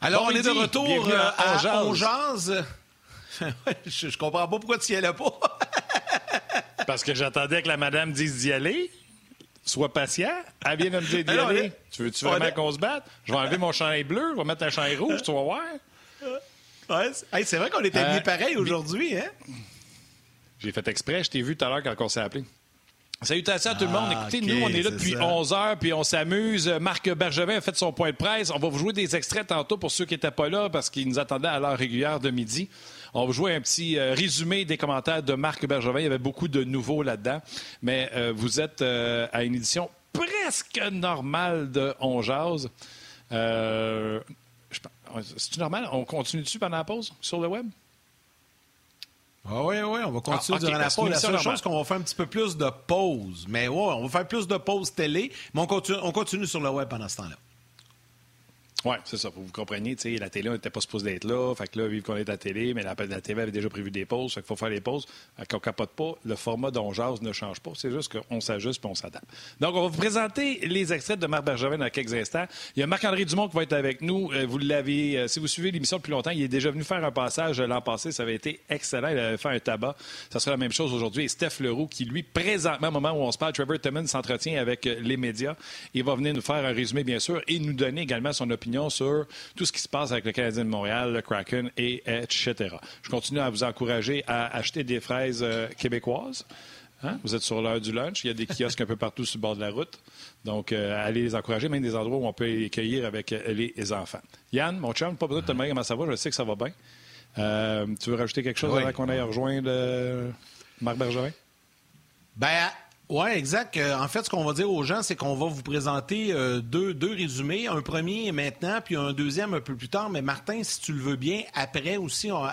Alors, Bon on est de retour Bienvenue euh, à à On Jase. Je, je comprends pas pourquoi tu y allais pas. Parce que j'attendais que la madame dise d'y aller. Sois patient. Elle vient de me dire d'y aller. est- Tu veux-tu vraiment est- qu'on se batte? Je vais enlever mon chandail bleu, je vais mettre un chandail rouge, tu vas voir. Ouais, c'est hey, c'est vrai qu'on est habillés Euh, pareil aujourd'hui, hein? J'ai fait exprès, je t'ai vu tout à l'heure quand on s'est appelé. Salutations à tout le monde. Ah, Écoutez, nous, on est là depuis ça. 11 heures, puis on s'amuse. Marc Bergevin a fait son point de presse. On va vous jouer des extraits tantôt pour ceux qui n'étaient pas là parce qu'ils nous attendaient à l'heure régulière de midi. On va vous jouer un petit euh, résumé des commentaires de Marc Bergevin. Il y avait beaucoup de nouveaux là-dedans. Mais euh, vous êtes euh, à une édition presque normale de On Jase. C'est-tu normal? On continue dessus pendant la pause sur le web? Ah oui, oui, on va continuer Ah, ok, durant la pause. La seule chose, qu'on va faire un petit peu plus de pause. Mais ouais, on va faire plus de pause télé, mais on continue, on continue sur le web pendant ce temps-là. Oui, c'est ça. Vous compreniez, la télé, on n'était pas supposé d'être là. Fait que là, vu qu'on est à la télé, mais la, TV avait déjà prévu des pauses. Fait qu'il faut faire les pauses. Fait qu'on capote pas. Le format d'Onjaz ne change pas. C'est juste qu'on s'ajuste puis on s'adapte. Donc, on va vous présenter les extraits de Marc Bergevin dans quelques instants. Il y a Marc-André Dumont qui va être avec nous. Euh, Vous l'avez, euh, si vous suivez l'émission depuis longtemps, il est déjà venu faire un passage l'an passé. Ça avait été excellent. Il avait fait un tabac. Ça sera la même chose aujourd'hui. Et Steph Leroux, qui lui, présentement, au moment où on se parle, Trevor Timmons s'entretient avec euh, les médias. Il va venir nous faire un résumé, bien sûr, et nous donner également son opinion sur tout ce qui se passe avec le Canadien de Montréal, le Kraken, et etc. Je continue à vous encourager à acheter des fraises euh, québécoises. Hein? Vous êtes sur l'heure du lunch. Il y a des kiosques un peu partout sur le bord de la route. Donc, euh, allez les encourager, même des endroits où on peut les cueillir avec euh, les enfants. Yann, mon chum, pas besoin de te demander comment ça va. Je sais que ça va bien. Euh, tu veux rajouter quelque chose Oui. avant qu'on aille rejoindre Marc Bergevin? Ben, ouais, exact. Euh, en fait, ce qu'on va dire aux gens, c'est qu'on va vous présenter euh, deux, deux résumés. Un premier maintenant, puis un deuxième un peu plus tard. Mais Martin, si tu le veux bien, après aussi, en,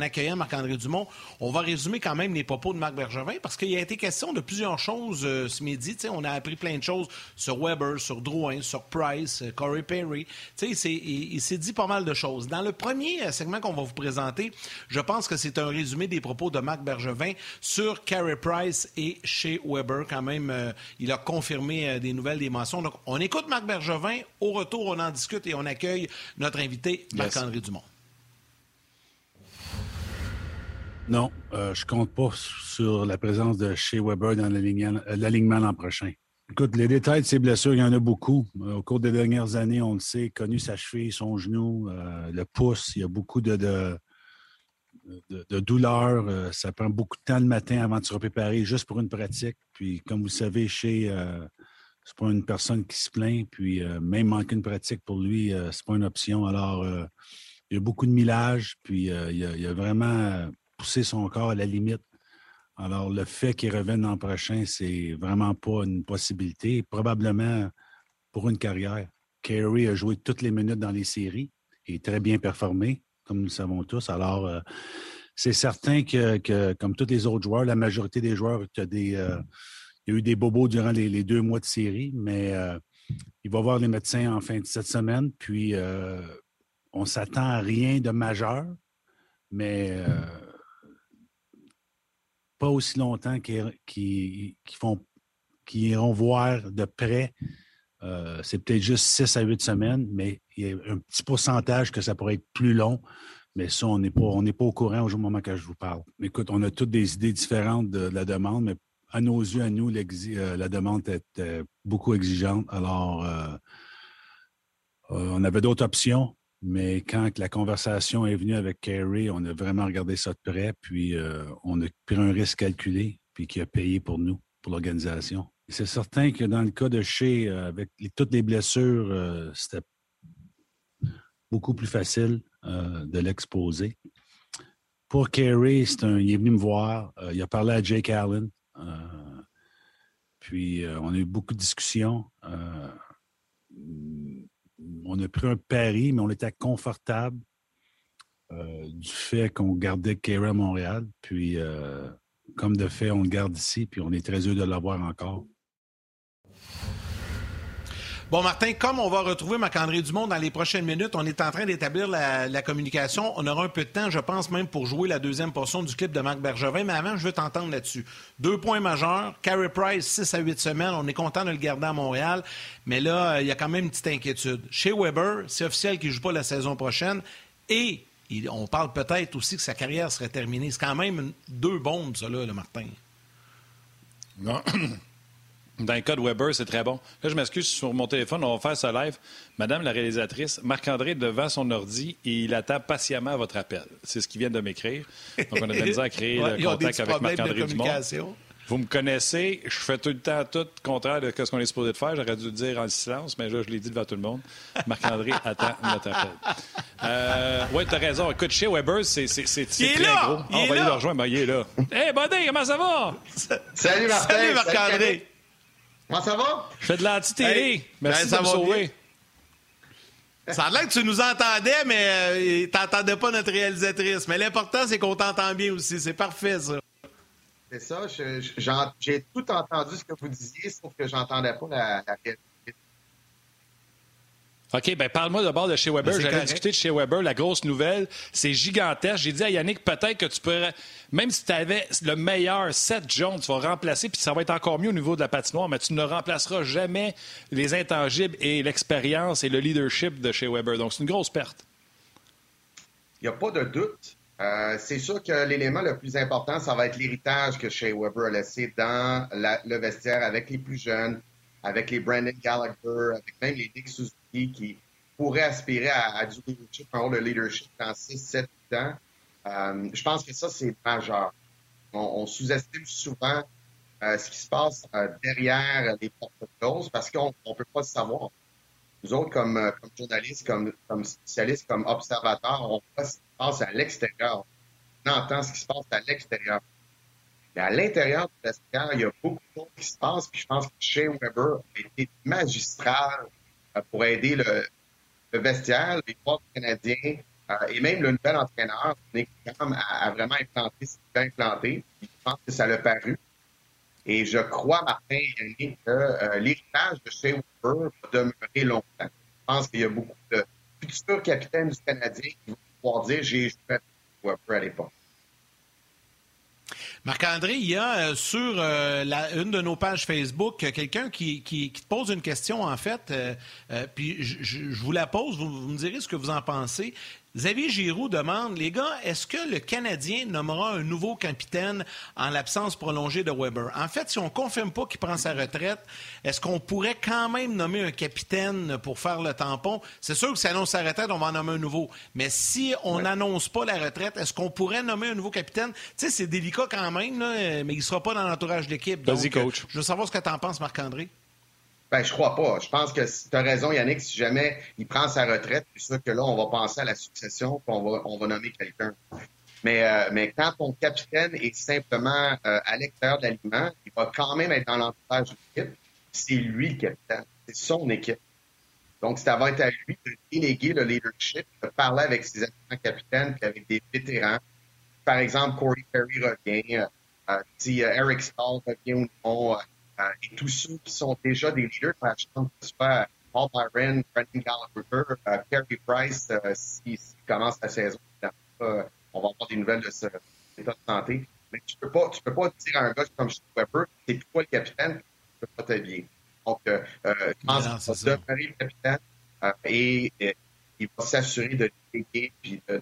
accueillant Marc-André Dumont, on va résumer quand même les propos de Marc Bergevin parce qu'il a été question de plusieurs choses euh, ce midi. Tu sais, on a appris plein de choses sur Weber, sur Drouin, sur Price, Corey Perry. Tu sais, c'est- il, il s'est dit pas mal de choses. Dans le premier segment qu'on va vous présenter, je pense que c'est un résumé des propos de Marc Bergevin sur Carey Price et chez Weber. Quand même, euh, il a confirmé euh, des nouvelles, des mentions. Donc, on écoute Marc Bergevin. Au retour, on en discute et on accueille notre invité, Marc-André Dumont. Non, euh, je compte pas sur la présence de chez Weber dans l'alignement l'alignement l'an prochain. Écoute, les détails de ses blessures, il y en a beaucoup. Euh, au cours des dernières années, on le sait, connu sa cheville, son genou, euh, le pouce, il y a beaucoup de, de, de- douleurs. Euh, ça prend beaucoup de temps le matin avant de se préparer juste pour une pratique. Puis, comme vous savez, chez euh, c'est pas une personne qui se plaint. Puis, euh, même manquer une pratique pour lui, euh, c'est pas une option. Alors, il y a beaucoup de millage. Puis, il, a, a vraiment poussé son corps à la limite. Alors, le fait qu'il revienne l'an prochain, c'est vraiment pas une possibilité. Probablement pour une carrière. Carey a joué toutes les minutes dans les séries et très bien performé, comme nous le savons tous. Alors, euh, c'est certain que, comme tous les autres joueurs, la majorité des joueurs, euh, il y a eu des bobos durant les, deux mois de série, mais euh, il va voir les médecins en fin de cette semaine. Puis, on s'attend à rien de majeur, mais pas aussi longtemps qu'ils iront voir de près. Euh, c'est peut-être juste 6 à 8 semaines, mais il y a un petit pourcentage que ça pourrait être plus long. Mais ça, on n'est pas, pas au courant au moment que je vous parle. Écoute, on a toutes des idées différentes de, la demande, mais à nos yeux, à nous, euh, la demande est euh, beaucoup exigeante. Alors, euh, on avait d'autres options, mais quand la conversation est venue avec Kerry, on a vraiment regardé ça de près, puis on a pris un risque calculé, puis qui a payé pour nous, pour l'organisation. C'est certain que dans le cas de chez, avec toutes les blessures, c'était beaucoup plus facile de l'exposer. Pour Kerry, il est venu me voir. il a parlé à Jake Allen. puis on a eu beaucoup de discussions on a pris un pari, mais on était confortable euh, du fait qu'on gardait Kera à Montréal. Puis, euh, comme de fait, on le garde ici, puis on est très heureux de l'avoir encore. Bon, Martin, comme on va retrouver Marc-André Dumont dans les prochaines minutes, on est en train d'établir la, communication. On aura un peu de temps, je pense, même pour jouer la deuxième portion du clip de Marc Bergevin. Mais avant, je veux t'entendre là-dessus. Deux points majeurs. Carey Price, 6 à 8 semaines. On est content de le garder à Montréal. Mais là, il y a quand même une petite inquiétude. Chez Weber, c'est officiel qu'il ne joue pas la saison prochaine. Et on parle peut-être aussi que sa carrière serait terminée. C'est quand même deux bombes, ça, là, le Martin. Non. Dans le cas de Weber, c'est très bon. Là, je m'excuse sur mon téléphone, on va faire ça live. Madame la réalisatrice, Marc-André devant son ordi et il attend patiemment votre appel. C'est ce qu'il vient de m'écrire. Donc, on a de à créer le contact avec Marc-André Dumont. Vous me connaissez, je fais tout le temps tout le contraire de ce qu'on est supposé de faire. J'aurais dû le dire en silence, mais là, je l'ai dit devant tout le monde. Marc-André attend notre appel. Euh, oui, tu as raison. Écoute, chez Weber, c'est très là! gros. on va aller le rejoindre. il est là. Hey, Buddy, comment ça va? Salut, Martin. Salut, Marc-André. Comment ça va? Je fais de l'anti-télé. Merci ben, de me sauver. Ça a l'air que tu nous entendais, mais euh, tu n'entendais pas notre réalisatrice. Mais l'important, c'est qu'on t'entend bien aussi. C'est parfait, ça. C'est ça. J'ai tout entendu ce que vous disiez, sauf que j'entendais pas la, la OK, ben parle-moi d'abord de chez Weber. Ben, J'avais discuté de chez Weber. La grosse nouvelle, c'est gigantesque. J'ai dit à Yannick, peut-être que tu pourrais, même si tu avais le meilleur set jaune, tu vas remplacer, puis ça va être encore mieux au niveau de la patinoire, mais tu ne remplaceras jamais les intangibles et l'expérience et le leadership de chez Weber. Donc, c'est une grosse perte. Il n'y a pas de doute. Euh, c'est sûr que l'élément le plus important, ça va être l'héritage que Shea Weber a laissé dans le vestiaire avec les plus jeunes, avec les Brandon Gallagher, avec même les Nick Suzuki qui pourrait aspirer à, du leadership, un rôle de leadership dans 6, 7 ans. Euh, je pense que ça, c'est majeur. On, sous-estime souvent euh, ce qui se passe euh, derrière les portes closes parce qu'on ne peut pas le savoir. Nous autres, comme, comme journalistes, comme, comme spécialistes, comme observateurs, on voit ce qui se passe à l'extérieur. On entend ce qui se passe à l'extérieur. Mais à l'intérieur du vestiaire, il y a beaucoup de choses qui se passent. Puis je pense que Shea Weber a été magistral pour aider le, vestiaire, les trois Canadiens euh, et même le nouvel entraîneur, Nick a, vraiment implanté ce qu'il a implanté. Je pense que ça l'a paru. Et je crois, Martin que euh, l'héritage de Shea Weber va demeurer longtemps. Je pense qu'il y a beaucoup de futurs capitaines du Canadien qui vont pouvoir dire j'ai joué avec Weber à l'époque. Marc-André, il y a euh, sur euh, une de nos pages Facebook euh, quelqu'un qui, te pose une question, en fait, puis je, vous la pose, vous, me direz ce que vous en pensez. Xavier Giroux demande, les gars, est-ce que le Canadien nommera un nouveau capitaine en l'absence prolongée de Weber? En fait, si on ne confirme pas qu'il prend sa retraite, est-ce qu'on pourrait quand même nommer un capitaine pour faire le tampon? C'est sûr que si annonce sa retraite, on va en nommer un nouveau. Mais si on n'annonce pas la retraite, est-ce qu'on pourrait nommer un nouveau capitaine? Tu sais, c'est délicat quand même, mais il ne sera pas dans l'entourage de l'équipe. Vas-y, coach. Je veux savoir ce que tu en penses, Marc-André. Ben, je crois pas. Je pense que tu as raison, Yannick, si jamais il prend sa retraite, c'est sûr que là, on va penser à la succession, puis on va, on va nommer quelqu'un. Mais, euh, mais quand ton capitaine est simplement euh, à l'extérieur de l'aliment, il va quand même être dans l'entourage de l'équipe. C'est lui le capitaine. C'est son équipe. Donc, ça va être à lui de déléguer le leadership, de parler avec ses assistants capitaines, puis avec des vétérans. Par exemple, Corey Perry revient, euh, si Eric Stahl revient ou non, euh, et tous ceux qui sont déjà des leaders de la chambre, que ce soit Paul Byron, Brendan Gallagher, euh, Kerry Price, euh, s'il commence la saison, on va avoir des nouvelles de cet état de santé. Mais tu peux pas, tu peux pas dire à un gars comme Weber, c'est toi le capitaine, tu peux pas t'habiller. Donc, euh, je pense qu'il va demeurer le capitaine et, il va s'assurer de déléguer puis de,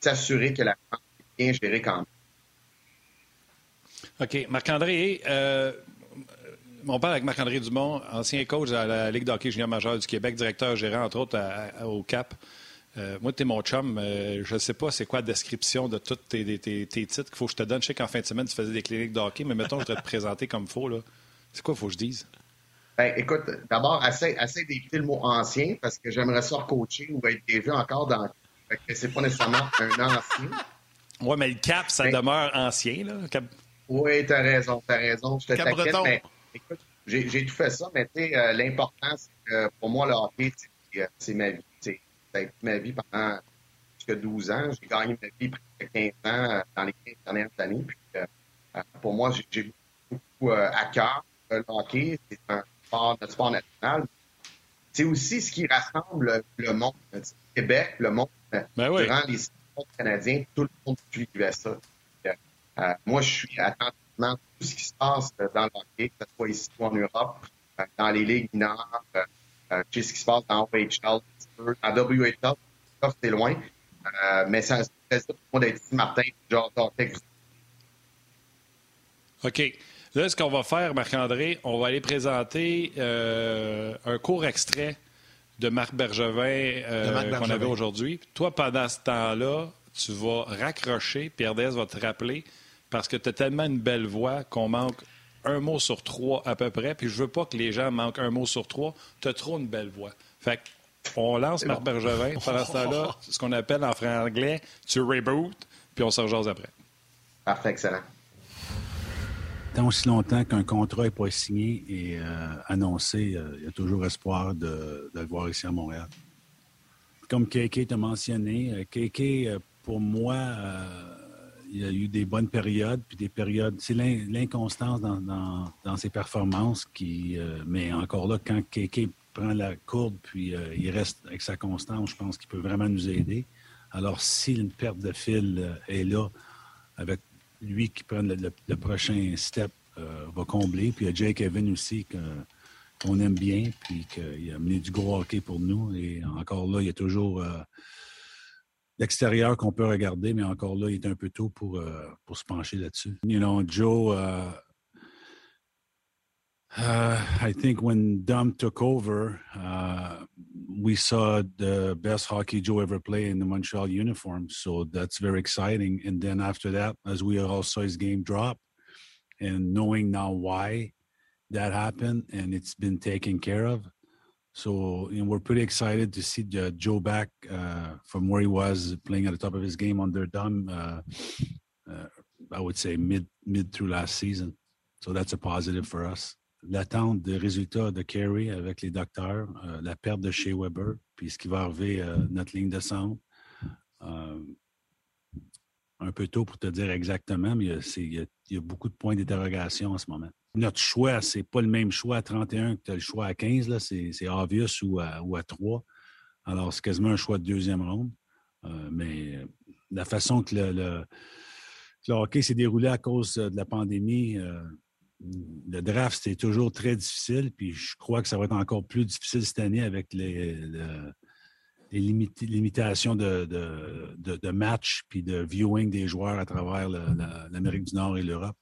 s'assurer que la France est bien gérée quand même. OK. Marc-André, euh, on parle avec Marc-André Dumont, ancien coach à la Ligue d'hockey junior majeur du Québec, directeur gérant, entre autres, au CAP. Euh, moi, tu es mon chum. Euh, je ne sais pas c'est quoi la description de tous tes, titres qu'il faut que je te donne. Je sais qu'en fin de semaine, tu faisais des cliniques de hockey, mais mettons, je vais te présenter comme il faut. C'est quoi, il faut que je dise? Ben, écoute, d'abord, essaie, essaie d'éviter le mot ancien parce que j'aimerais ça coacher ou être déjà encore dans. Fait que c'est pas nécessairement un ancien. Oui, mais le cap, ça Ben- demeure ancien. Là. Cap- Oui, t'as raison, t'as raison. Je te Cap t'inquiète, breton. mais écoute, j'ai tout fait ça, mais euh, l'important, c'est que pour moi, le hockey, c'est, euh, c'est ma vie. tu sais. Ça a été ma vie pendant jusqu'à 12 ans. J'ai gagné ma vie presque 15 ans euh, dans les 15 dernières années. Puis, euh, pour moi, j'ai- beaucoup euh, à cœur le hockey. C'est un sport, notre sport national. C'est aussi ce qui rassemble le, le monde. Sais, Québec, le monde, Ben oui. durant les sports canadiens, tout le monde suivait ça. Euh, moi, je suis tout ce qui se passe euh, dans le hockey, que ce soit ici ou en Europe, euh, dans les ligues mineures, euh, euh, ce qui se passe dans OHL, en WHL, ça, c'est loin. Mais ça c'est plaisir pour moi d'être ici, Martin, genre hockey. OK. Là, ce qu'on va faire, Marc-André, on va aller présenter euh, un court extrait de Marc Bergevin euh, De Marc qu'on Bergevin. avait aujourd'hui. Toi, pendant ce temps-là, tu vas raccrocher, Pierre Dez va te rappeler, parce que tu as tellement une belle voix qu'on manque un mot sur trois à peu près, puis je veux pas que les gens manquent un mot sur trois. Tu as trop une belle voix. Fait que on lance Marc Bergevin. Pendant ce temps-là, ce qu'on appelle en franglais, tu reboot, puis on se rejase après. Parfait, excellent. Tant aussi longtemps qu'un contrat n'est pas signé et euh, annoncé, euh, il y a toujours espoir de, de le voir ici à Montréal. Comme KK t'a mentionné, KK, euh, pour moi, euh, il y a eu des bonnes périodes, puis des périodes. C'est l'in- l'inconstance dans, ses performances qui. euh, mais encore là, quand KK prend la courbe, puis euh, il reste avec sa constance, je pense qu'il peut vraiment nous aider. Alors, si une perte de fil euh, est là, avec lui qui prend le, prochain step, va combler. Puis il y a Jake Evan aussi qu'on aime bien, puis qu'il a amené du gros hockey pour nous. Et encore là, il y a toujours l'extérieur qu'on peut regarder, mais encore là, il est un peu tôt pour, euh, pour se pencher là-dessus. You know, Joe, uh, uh, I think when Dom took over, uh, we saw the best hockey Joe ever play in the Montreal uniform. So that's very exciting. And then after that, as we all saw his game drop, and knowing now why that happened and it's been taken care of. So you know, we're pretty excited to see uh, Joe back uh, from where he was playing at the top of his game under Dom. Uh, uh, I would say mid mid through last season. So that's a positive for us. L'attente des résultats de Kerry avec les docteurs, euh, la perte de chez Weber, puis ce qui va arriver euh, notre ligne de centre. Euh, un peu tôt pour te dire exactement, mais il y a, il y a- il y a beaucoup de points d'interrogation en ce moment. Notre choix, c'est pas le même choix à 31 que tu as le choix à 15. Là. C'est, c'est obvious ou à, ou à 3. Alors, c'est quasiment un choix de deuxième ronde. Euh, mais euh, la façon que le, hockey s'est déroulé à cause de la pandémie, euh, le draft, c'était toujours très difficile. Puis je crois que ça va être encore plus difficile cette année avec les, le- les limita- limitations de, matchs puis de viewing des joueurs à travers l'Amérique du Nord et l'Europe.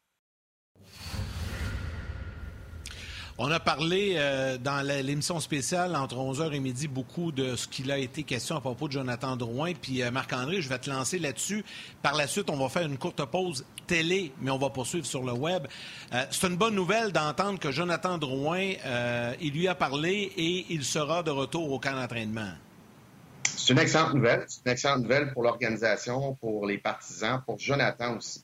On a parlé euh, dans l'émission spéciale entre 11h et midi beaucoup de ce qu'il a été question à propos de Jonathan Drouin. Puis euh, Marc-André, je vais te lancer là-dessus. Par la suite, on va faire une courte pause télé, mais on va poursuivre sur le web. Euh, C'est une bonne nouvelle d'entendre que Jonathan Drouin, il lui a parlé et il sera de retour au camp d'entraînement. C'est une excellente nouvelle. C'est une excellente nouvelle pour l'organisation, pour les partisans, pour Jonathan aussi.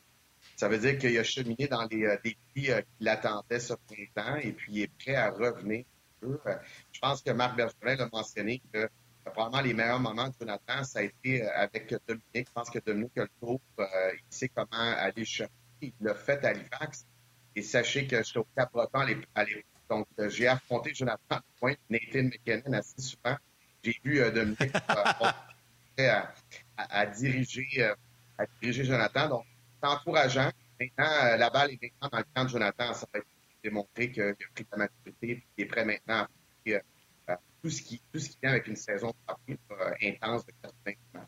Ça veut dire qu'il a cheminé dans les euh, défis euh, qui l'attendaient ce printemps et puis il est prêt à revenir. Euh, Je pense que Marc Bergevin l'a mentionné que probablement les meilleurs moments de Jonathan, ça a été avec Dominique. Je pense que Dominique le tour. euh, il sait comment aller le chercher. Il l'a fait à Halifax. Et sachez que j'étais au Cap-Breton à l'ép- à l'époque. Donc, j'ai affronté Jonathan Pointe, Nathan McKinnon assez souvent. J'ai vu euh, Dominique à, à- à diriger, à diriger Jonathan. Donc, encourageant. Maintenant, euh, la balle est maintenant dans le camp de Jonathan. Ça va être démontré qu'il a pris la maturité et qu'il est prêt maintenant à euh, euh, tout, ce qui, tout ce qui vient avec une saison intense de 80 matchs.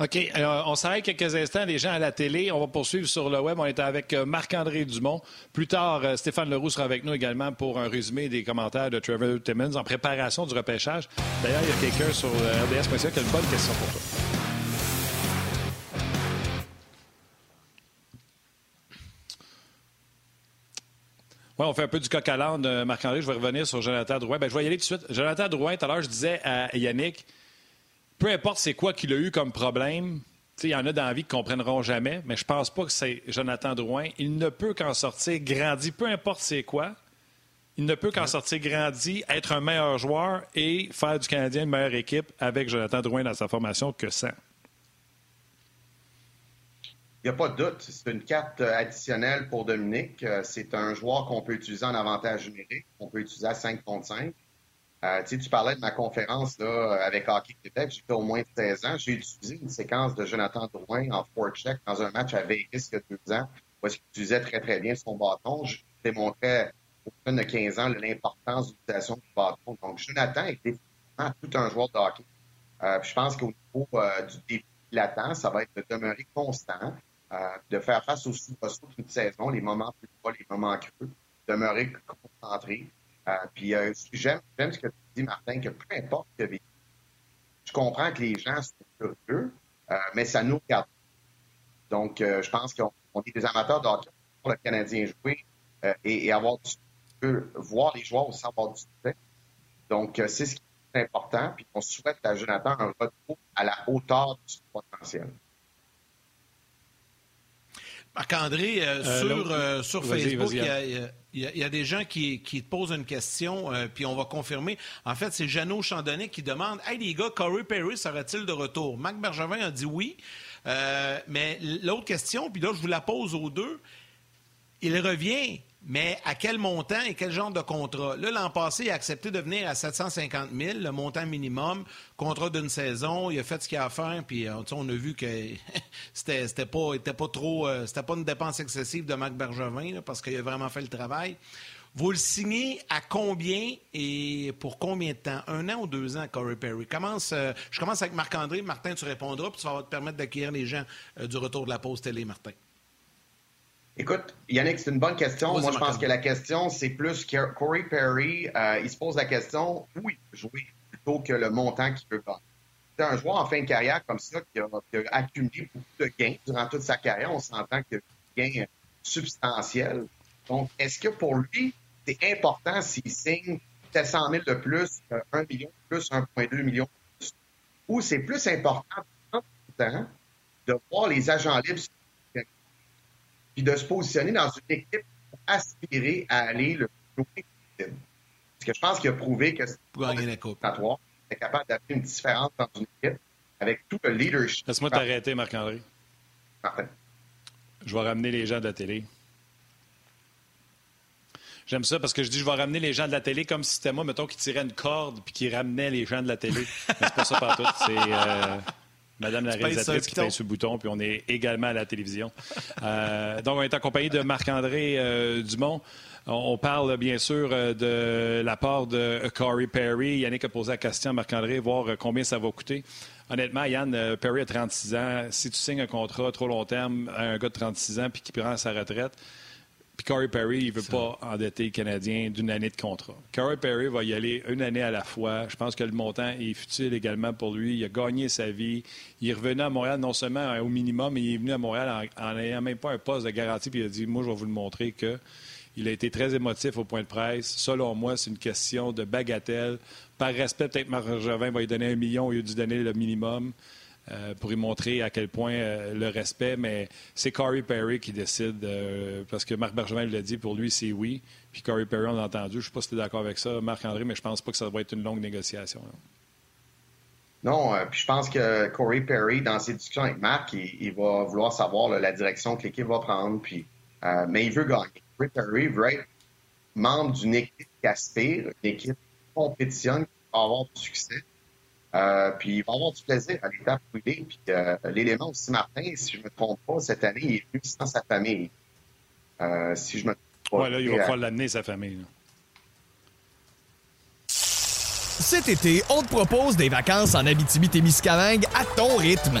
OK. euh, on s'arrête quelques instants, les gens à la télé. On va poursuivre sur le web. On est avec Marc-André Dumont. Plus tard, Stéphane Leroux sera avec nous également pour un résumé des commentaires de Trevor Timmons en préparation du repêchage. D'ailleurs, il y a quelqu'un sur RDS.ca qui a une bonne question pour toi. Oui, on fait un peu du coq à l'âne, euh, Marc-André. Je vais revenir sur Jonathan Drouin. Ben, je vais y aller tout de suite. Jonathan Drouin, tout à l'heure, je disais à Yannick, peu importe c'est quoi qu'il a eu comme problème, il y en a dans la vie qui ne comprendront jamais, mais je pense pas que c'est Jonathan Drouin. Il ne peut qu'en sortir grandi, peu importe c'est quoi. Il ne peut qu'en sortir grandi, être un meilleur joueur et faire du Canadien une meilleure équipe avec Jonathan Drouin dans sa formation que sans. N'y a pas de doute. C'est une carte additionnelle pour Dominique. Euh, c'est un joueur qu'on peut utiliser en avantage numérique, qu'on peut utiliser à 5 contre 5. Euh, tu parlais de ma conférence là, avec Hockey Québec. J'ai fait au moins 16 ans. J'ai utilisé une séquence de Jonathan Drouin en forecheck dans un match à Vegas il y a deux ans, où il utilisait très, très bien son bâton. Je démontrais au fin de 15 ans l'importance de l'utilisation du bâton. Donc, Jonathan est définitivement tout un joueur de hockey. Euh, je pense qu'au niveau euh, du défi latent, ça va être de demeurer constant, euh, de faire face aux sous toute saison, les moments plus bas, les moments creux, demeurer concentré. Euh, puis euh, j'aime, ce que tu dis, Martin, que peu importe que je comprends que les gens sont curieux, euh, mais ça nous regarde. Donc, je pense qu'on est des amateurs de hockey pour le Canadien jouer et, avoir du voir les joueurs aussi avoir du succès. Donc, c'est ce qui est important. Puis on souhaite à Jonathan un retour à la hauteur du potentiel. Marc-André, sur, sur Facebook, il y a il y, a, des gens qui, te posent une question, euh, puis on va confirmer. En fait, c'est Jeannot Chandonnet qui demande Hey les gars, Corey Perry serait-il de retour Marc Bergevin a dit oui. Euh, mais l'autre question, puis là, je vous la pose aux deux. Il revient mais à quel montant et quel genre de contrat? Là, l'an passé, il a accepté de venir à 750 000, le montant minimum, contrat d'une saison. Il a fait ce qu'il a à faire, puis euh, on a vu que c'était pas, pas trop, euh, c'était pas une dépense excessive de Marc Bergevin, parce qu'il a vraiment fait le travail. Vous le signez à combien et pour combien de temps? Un an ou deux ans, Corey Perry? Commence, euh, je commence avec Marc-André. Martin, tu répondras, puis ça va te permettre d'acquérir les gens du retour de la pause télé, Martin. Écoute, Yannick, c'est une bonne question. Moi, je pense que la question, c'est plus que Corey Perry, euh, il se pose la question où il peut jouer plutôt que le montant qu'il veut pas. C'est un joueur en fin de carrière comme ça qui a, accumulé beaucoup de gains durant toute sa carrière. On s'entend qu'il y a des gains substantiels. Donc, est-ce que pour lui, c'est important s'il signe 700 000 de plus, 1 million de plus, 1,2 million de plus? Ou c'est plus important de voir les agents libres puis de se positionner dans une équipe pour aspirer à aller le plus loin possible. Parce que je pense qu'il a prouvé que c'est capable d'amener une différence dans une équipe avec tout le leadership. Laisse-moi t'arrêter, Marc-André. Je vais ramener les gens de la télé. J'aime ça parce que je dis je vais ramener les gens de la télé comme si c'était moi, mettons, qui tirait une corde puis qui ramenait les gens de la télé. c'est pas ça partout. C'est. Euh, Madame la réalisatrice qui pèse sur le bouton, puis on est également à la télévision. Euh, donc, on est accompagné de Marc-André euh, Dumont. On parle bien sûr euh, de la part de Corey Perry. Yannick a posé la question à Marc-André, voir combien ça va coûter. Honnêtement, Yann, Perry a 36 ans. Si tu signes un contrat trop long terme à un gars de 36 ans puis qui prend sa retraite, puis Corey Perry, il ne veut pas endetter le Canadien d'une année de contrat. Corey Perry va y aller une année à la fois. Je pense que le montant est futile également pour lui. Il a gagné sa vie. Il est revenu à Montréal non seulement au minimum, mais il est venu à Montréal en n'ayant même pas un poste de garantie. Puis il a dit Moi, je vais vous le montrer que. Il a été très émotif au point de presse. Selon moi, c'est une question de bagatelle. Par respect, peut-être Marc Jovin va lui donner un million au lieu de lui donner le minimum. Euh, pour y montrer à quel point euh, le respect, mais c'est Corey Perry qui décide, euh, parce que Marc Bergevin l'a dit, pour lui, c'est oui. Puis Corey Perry, on l'a entendu. Je ne sais pas si tu es d'accord avec ça, Marc-André, mais je pense pas que ça va être une longue négociation. Non, puis je pense que Corey Perry, dans ses discussions avec Marc, il, va vouloir savoir la direction que l'équipe va prendre, puis, mais il veut gagner. Corey Perry veut être membre d'une équipe qui aspire, une équipe qui compétitionne, qui va avoir du succès. Euh, puis il va avoir du plaisir à l'étape privée. Puis euh, l'élément aussi, Martin, si je ne me trompe pas, cette année, il est venu sans sa famille. Euh, si je me trompe pas. Oui, là, il va falloir l'amener, sa famille. Cet été, on te propose des vacances en Abitibi-Témiscamingue à ton rythme.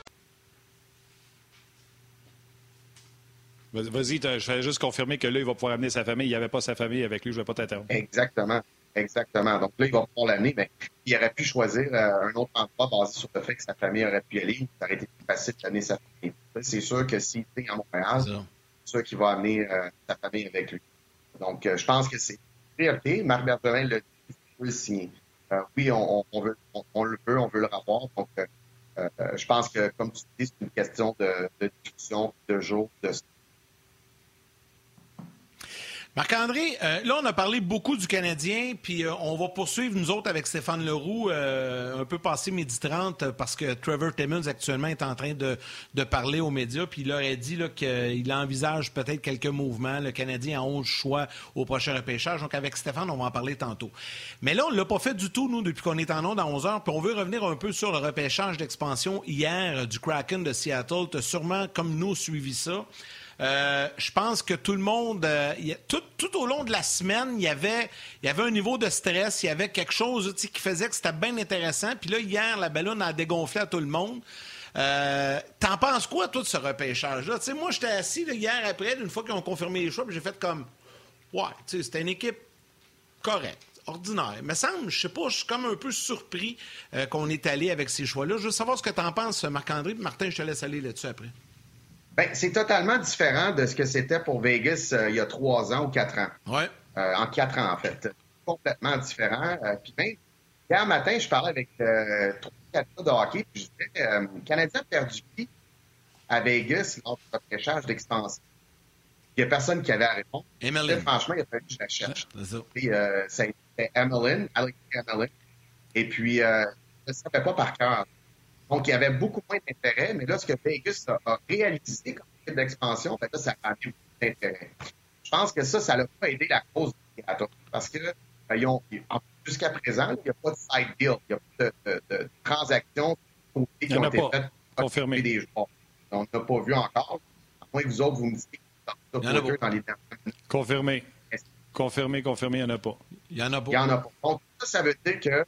Vas-y, je fallait juste confirmer que là, il va pouvoir amener sa famille. Il n'y avait pas sa famille avec lui, je ne vais pas t'interrompre. Exactement. Exactement. Donc là, il va pouvoir l'amener, mais il aurait pu choisir euh, un autre endroit basé sur le fait que sa famille aurait pu y aller. Ça aurait été plus facile d'amener sa famille. C'est sûr que s'il est à Montréal, c'est sûr qu'il va amener euh, sa famille avec lui. Donc, euh, je pense que c'est priorité. Marc Bergerin le dit, il veut le signer. oui, on, veut, on, le veut, on veut le rapport. Donc, je pense que, comme tu dis, c'est une question de, de discussion, de jour, de Marc-André, euh, là, on a parlé beaucoup du Canadien, puis euh, on va poursuivre, nous autres, avec Stéphane Leroux, euh, un peu passé midi 30, parce que Trevor Timmons, actuellement, est en train de, parler aux médias, puis il leur a dit qu'il envisage peut-être quelques mouvements. Le Canadien a 11 choix au prochain repêchage. Donc, avec Stéphane, on va en parler tantôt. Mais là, on ne l'a pas fait du tout, nous, depuis qu'on est en onde à 11 heures, puis on veut revenir un peu sur le repêchage d'expansion hier du Kraken de Seattle. Tu as sûrement, comme nous, suivi ça. Euh, je pense que tout le monde, euh, tout, au long de la semaine, il y, avait, un niveau de stress, il y avait quelque chose qui faisait que c'était bien intéressant. Puis là, hier, la ballonne a dégonflé à tout le monde. Euh, t'en penses quoi, toi, de ce repêchage-là? moi, j'étais assis hier après, une fois qu'ils ont confirmé les choix, j'ai fait comme, ouais, c'était une équipe correcte ordinaire. Mais semble, je sais pas, je suis comme un peu surpris qu'on est allé avec ces choix-là. Je veux savoir ce que tu en penses, Marc-André. Martin, je te laisse aller là-dessus après. Ben, c'est totalement différent de ce que c'était pour Vegas euh, il y a trois ans ou quatre ans. Ouais. Euh, en quatre ans, en fait. Complètement différent. Euh, puis même, hier matin, je parlais avec trois quatre de hockey, puis je disais, le Canadien a perdu qui à Vegas lors du repêchage d'expansion? Il n'y a personne qui avait à répondre. Franchement, il a fallu que je la cherche. C'était Emeline, Alex Emeline. Et puis, je ne savais pas par cœur. Donc, il y avait beaucoup moins d'intérêt, mais là, ce que Vegas a, réalisé comme type d'expansion, ben là, ça a amené beaucoup d'intérêt. Je pense que ça, ça n'a pas aidé la cause du théâtre parce que ben, jusqu'à présent, il n'y a pas de side deal, il n'y a pas de, de, de transactions qui ont été faites Confirmé. des joueurs. On n'a pas vu encore. À moins que vous autres, vous me dites a pas. dans les Confirmé. Confirmé, confirmé, il n'y en a pas. Il n'y en a pas. Il n'y en a pas. Donc, ça, ça veut dire que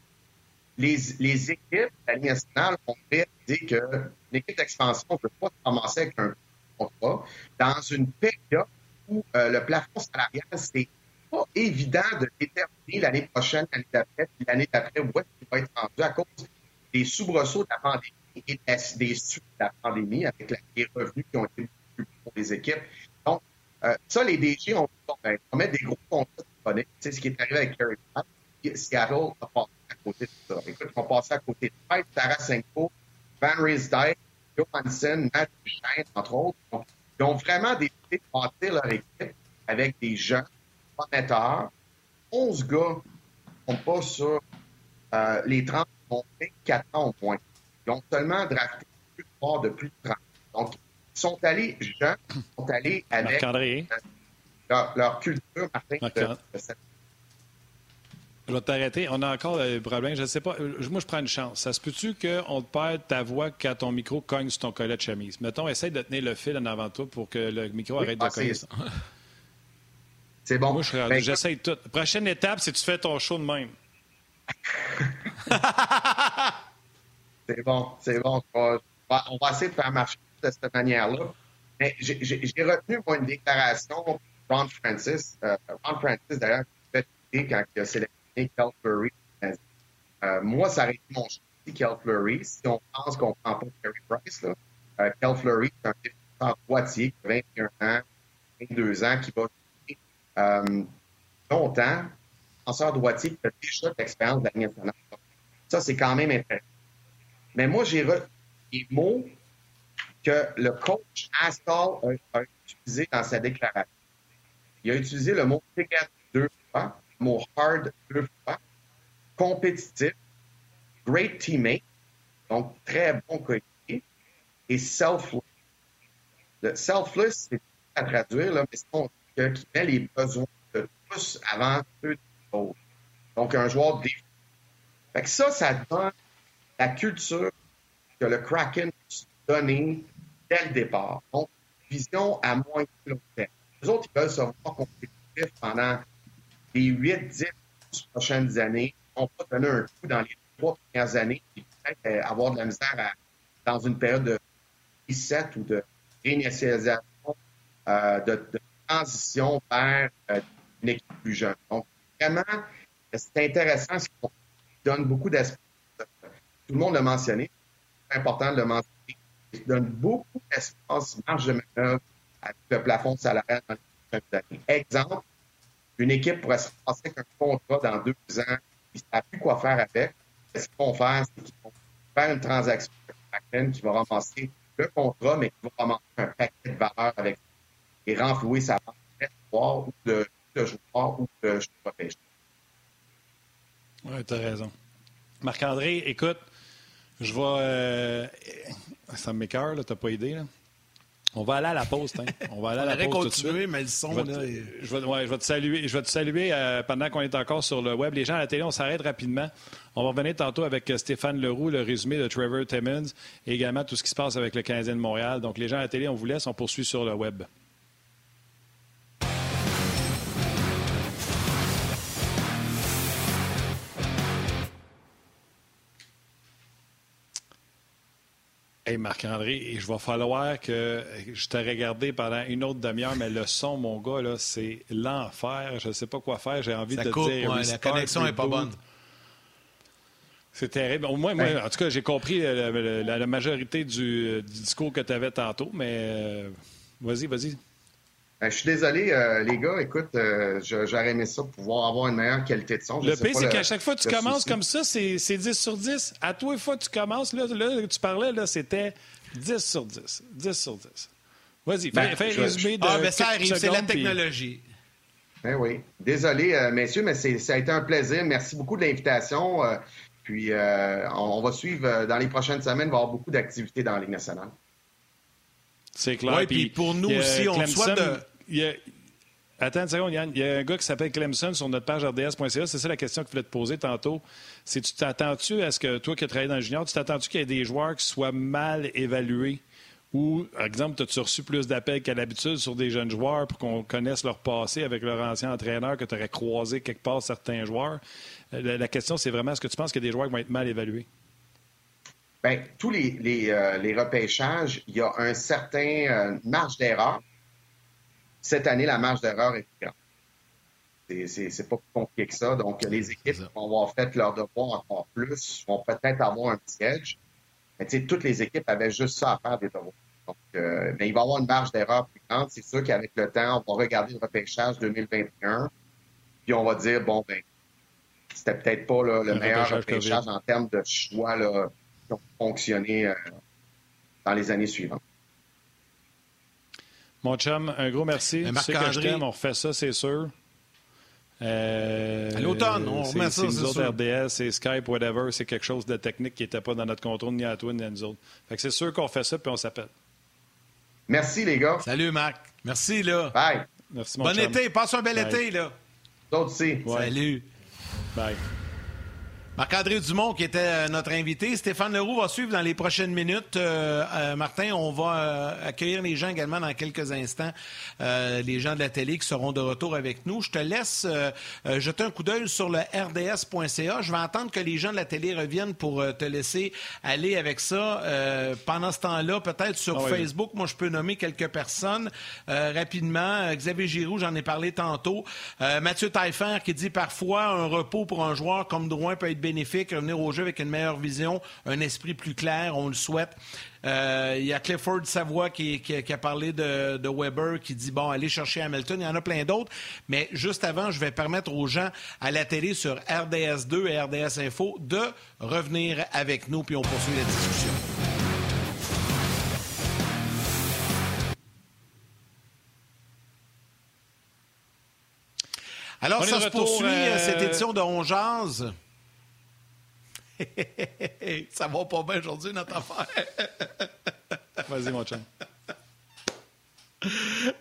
les, équipes de la Ligue nationale ont réalisé que l'équipe d'expansion ne peut pas commencer avec un contrat dans une période où euh, le plafond salarial, c'est pas évident de déterminer l'année prochaine, l'année d'après, puis l'année d'après où est-ce va être rendu à cause des soubresauts de la pandémie et des suites de la pandémie avec les revenus qui ont été plus pour les équipes. Donc, euh, ça, les DG ont, ben, on met des gros contrats disponibles. C'est ce qui est arrivé avec Kerry Seattle a passé côté de ça. Écoute, ils vont passer à côté de Pipe, Tarasenko, Van Riesdijk, Johansson, Matt Duchesne, entre autres. Donc, ils ont vraiment décidé de bâtir leur équipe avec des jeunes prometteurs. 11 gars qui pas sur euh, les 30 qui ont 4 ans au moins. Ils ont seulement drafté plus de de plus de 30. Donc, ils sont allés jeunes, ils sont allés avec euh, leur, leur, culture, Martin, de, de cette je vais t'arrêter. On a encore le problème. Je ne sais pas. Euh, moi, je prends une chance. Ça se peut-tu qu'on te perde ta voix quand ton micro cogne sur ton collet de chemise? Mettons, essaye de tenir le fil en avant de toi pour que le micro arrête de ah, cogner. C'est bon. Moi, ben, j'essaye tout. Prochaine étape, c'est que tu fais ton show de même. c'est bon, c'est bon. On va, essayer de faire marcher de cette manière-là. Mais j'ai retenu, moi, une déclaration de Ron Francis. Euh, Ron Francis, d'ailleurs, quand il a sélectionné Cal Fleury. Euh, moi, ça aurait été mon choix, Cal Fleury. Si on pense qu'on ne prend pas Carey Price, là, euh, Cal Fleury, c'est un défenseur droitier qui a 21 ans, 22 ans, qui va jouer euh, longtemps, défenseur droitier qui a déjà de l'expérience de la Ligue. Ça, c'est quand même intéressant. Mais moi, j'ai retenu les mots que le coach Astor a, a utilisé dans sa déclaration. Il a utilisé le mot ticket deux fois mot hard deux fois, compétitif, great teammate, donc très bon coéquipier, et selfless. Le selfless, c'est à traduire, là, mais c'est qui met les besoins de tous avant ceux des autres. Donc, un joueur de Fait que ça, ça donne la culture que le Kraken a donnée dès le départ. Donc, vision à moins long terme. Les autres, ils veulent se voir compétitifs pendant les 8, 10 prochaines années, on va donner un coup dans les trois premières années, puis peut-être avoir de la misère dans une période de reset ou de réinitialisation, de, transition vers une équipe plus jeune. Donc, vraiment, c'est intéressant, ce qu'on donne beaucoup d'espace. Tout le monde l'a mentionné. C'est important de le mentionner. Il donne beaucoup d'espace, marge de manœuvre avec le plafond salarial dans les prochaines années. Exemple, une équipe pourrait se passer avec un contrat dans deux ans, ils ne savent plus quoi faire avec. Ce qu'ils vont faire, c'est qu'ils vont faire une transaction avec qui va ramasser le contrat, mais qui va ramasser un paquet de valeurs avec et renflouer sa part de ou de, de joueur ou de joueur Oui, tu as raison. Marc-André, écoute, je vais. Euh, ça m'écœure, tu n'as pas idée. Là. On va aller à la pause, hein. On va aller à la pause tout de suite. mais le son, je vais, là, je, vais, ouais, je vais te saluer, je vais te saluer euh, pendant qu'on est encore sur le web. Les gens à la télé, on s'arrête rapidement. On va revenir tantôt avec euh, Stéphane Leroux, le résumé de Trevor Timmons et également tout ce qui se passe avec le Canadien de Montréal. Donc, les gens à la télé, on vous laisse. On poursuit sur le web. Hey Marc-André, je vais falloir que je t'ai regardé pendant une autre demi-heure, mais le son, mon gars, là, c'est l'enfer. Je ne sais pas quoi faire. J'ai envie de coupe, dire. la connexion n'est pas bonne. C'est terrible. Au moins, moi, en tout cas, j'ai compris la, majorité du, discours que tu avais tantôt, mais euh, vas-y, vas-y. Ben, je suis désolé, euh, les gars. Écoute, euh, j'aurais aimé ça, pouvoir avoir une meilleure qualité de son. le pire, c'est qu'à chaque fois que tu commences comme ça, c'est 10 sur 10. À toi, une fois que tu commences, là, là tu parlais, là, c'était 10 sur 10. 10 sur 10. Vas-y, ben, fais, un résumé de. Ah, mais ça arrive, c'est la technologie. Ben oui. Désolé, euh, messieurs, mais ça a été un plaisir. Merci beaucoup de l'invitation. puis, on, va suivre dans les prochaines semaines. Il va y avoir beaucoup d'activités dans la Ligue nationale. C'est clair. Oui, puis pour nous aussi, on souhaite de il y a... Attends une seconde, Yann. Il y a un gars qui s'appelle Clemson sur notre page RDS.ca. C'est ça la question que je voulais te poser tantôt. C'est tu t'attends-tu à ce que toi qui as travaillé dans le junior, tu t'attends-tu qu'il y ait des joueurs qui soient mal évalués? Ou, par exemple, as-tu reçu plus d'appels qu'à l'habitude sur des jeunes joueurs pour qu'on connaisse leur passé avec leur ancien entraîneur, que tu aurais croisé quelque part certains joueurs? Euh, la, question, c'est vraiment, est-ce que tu penses a des joueurs vont être mal évalués? Bien, tous les, les, euh, les, repêchages, il y a un certain euh, marge d'erreur cette année, la marge d'erreur est plus grande. C'est pas plus compliqué que ça. Donc, les équipes vont avoir fait leur devoir encore plus, vont peut-être avoir un petit edge. Mais tu sais, toutes les équipes avaient juste ça à faire des devoirs. Donc, euh, mais il va y avoir une marge d'erreur plus grande. C'est sûr qu'avec le temps, on va regarder le repêchage 2021, puis on va dire, bon, ben, c'était peut-être pas le, meilleur repêchage, en termes de choix là, qui ont fonctionné euh, dans les années suivantes. Mon chum, un gros merci. Tu sais que je t'aime, on refait ça, c'est sûr. Euh, à l'automne, on remet ça, c'est sûr. RDS, c'est Skype, whatever, c'est quelque chose de technique qui n'était pas dans notre contrôle, ni à toi, ni à nous autres. Fait que c'est sûr qu'on fait ça, puis on s'appelle. Merci, les gars. Salut, Marc. Merci, là. Bye. Merci, mon Bon été. Passe un bel été, là. D'autres aussi. Salut. Bye. Marc-André Dumont, qui était euh, notre invité. Stéphane Leroux va suivre dans les prochaines minutes. Euh, euh, Martin, on va accueillir les gens également dans quelques instants, les gens de la télé qui seront de retour avec nous. Je te laisse jeter un coup d'œil sur le rds.ca. Je vais attendre que les gens de la télé reviennent pour te laisser aller avec ça. pendant ce temps-là, peut-être sur ah Facebook, moi, je peux nommer quelques personnes rapidement. Xavier Giroux, j'en ai parlé tantôt. Mathieu Taillefer qui dit parfois un repos pour un joueur comme Drouin peut être bénéfique, revenir au jeu avec une meilleure vision, un esprit plus clair, on le souhaite. Euh, il y a Clifford Savoie qui, a parlé de, Weber, qui dit, bon, allez chercher Hamilton. Il y en a plein d'autres. Mais juste avant, je vais permettre aux gens à la télé sur RDS2 et RDS Info de revenir avec nous, puis on poursuit la discussion. Alors, ça se poursuit, euh, cette édition de On ça va pas bien aujourd'hui, notre affaire. Vas-y, mon chum.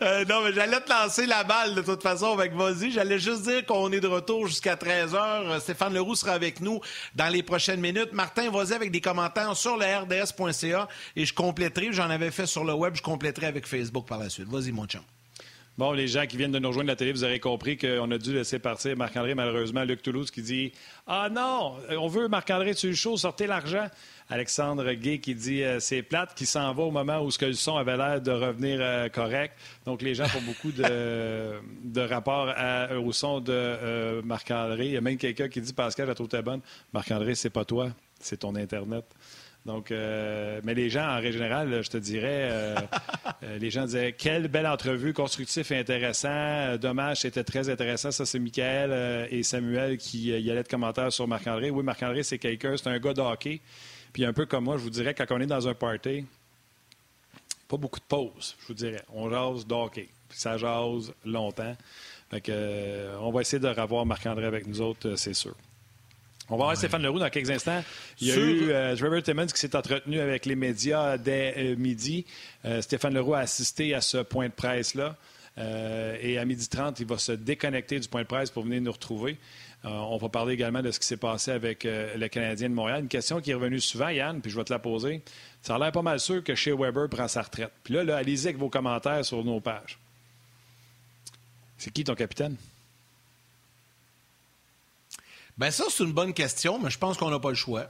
Euh, non, mais j'allais te lancer la balle de toute façon avec Vas-y. J'allais juste dire qu'on est de retour jusqu'à 13h. Euh, Stéphane Leroux sera avec nous dans les prochaines minutes. Martin, vas-y avec des commentaires sur le rds.ca et je compléterai. J'en avais fait sur le web, je compléterai avec Facebook par la suite. Vas-y, mon chum. Bon, les gens qui viennent de nous rejoindre à la télé, vous aurez compris qu'on a dû laisser partir Marc-André, malheureusement. Luc Toulouse qui dit Ah non, on veut Marc-André sur le show, sortez l'argent. Alexandre Gay qui dit euh, c'est plate, qui s'en va au moment où ce que le son avait l'air de revenir euh, correct. Donc les gens font beaucoup de, de rapport au son de euh, Marc-André. Il y a même quelqu'un qui dit Pascal, la trouve bonne. Marc-André, c'est pas toi, c'est ton Internet. Donc, mais les gens, en règle générale, je te dirais, les gens disaient quelle belle entrevue, constructif et intéressant. dommage, c'était très intéressant. Ça, c'est Michael et Samuel qui y allaient de commentaires sur Marc-André. Oui, Marc-André, c'est quelqu'un, c'est un gars de hockey. Puis un peu comme moi, je vous dirais, quand on est dans un party, pas beaucoup de pauses, je vous dirais. On jase d'hockey. Puis ça jase longtemps. Fait euh, on va essayer de revoir Marc-André avec nous autres, euh, c'est sûr. On va voir Stéphane Leroux dans quelques instants. Il y a eu euh, Trevor Timmons qui s'est entretenu avec les médias dès midi. Stéphane Leroux a assisté à ce point de presse-là. et à midi 30, il va se déconnecter du point de presse pour venir nous retrouver. Euh, on va parler également de ce qui s'est passé avec euh, le Canadien de Montréal. Une question qui est revenue souvent, Yann, puis je vais te la poser. Ça a l'air pas mal sûr que chez Weber prend sa retraite. Puis là, allez-y avec vos commentaires sur nos pages. C'est qui ton capitaine? Ben ça, c'est une bonne question, mais je pense qu'on n'a pas le choix.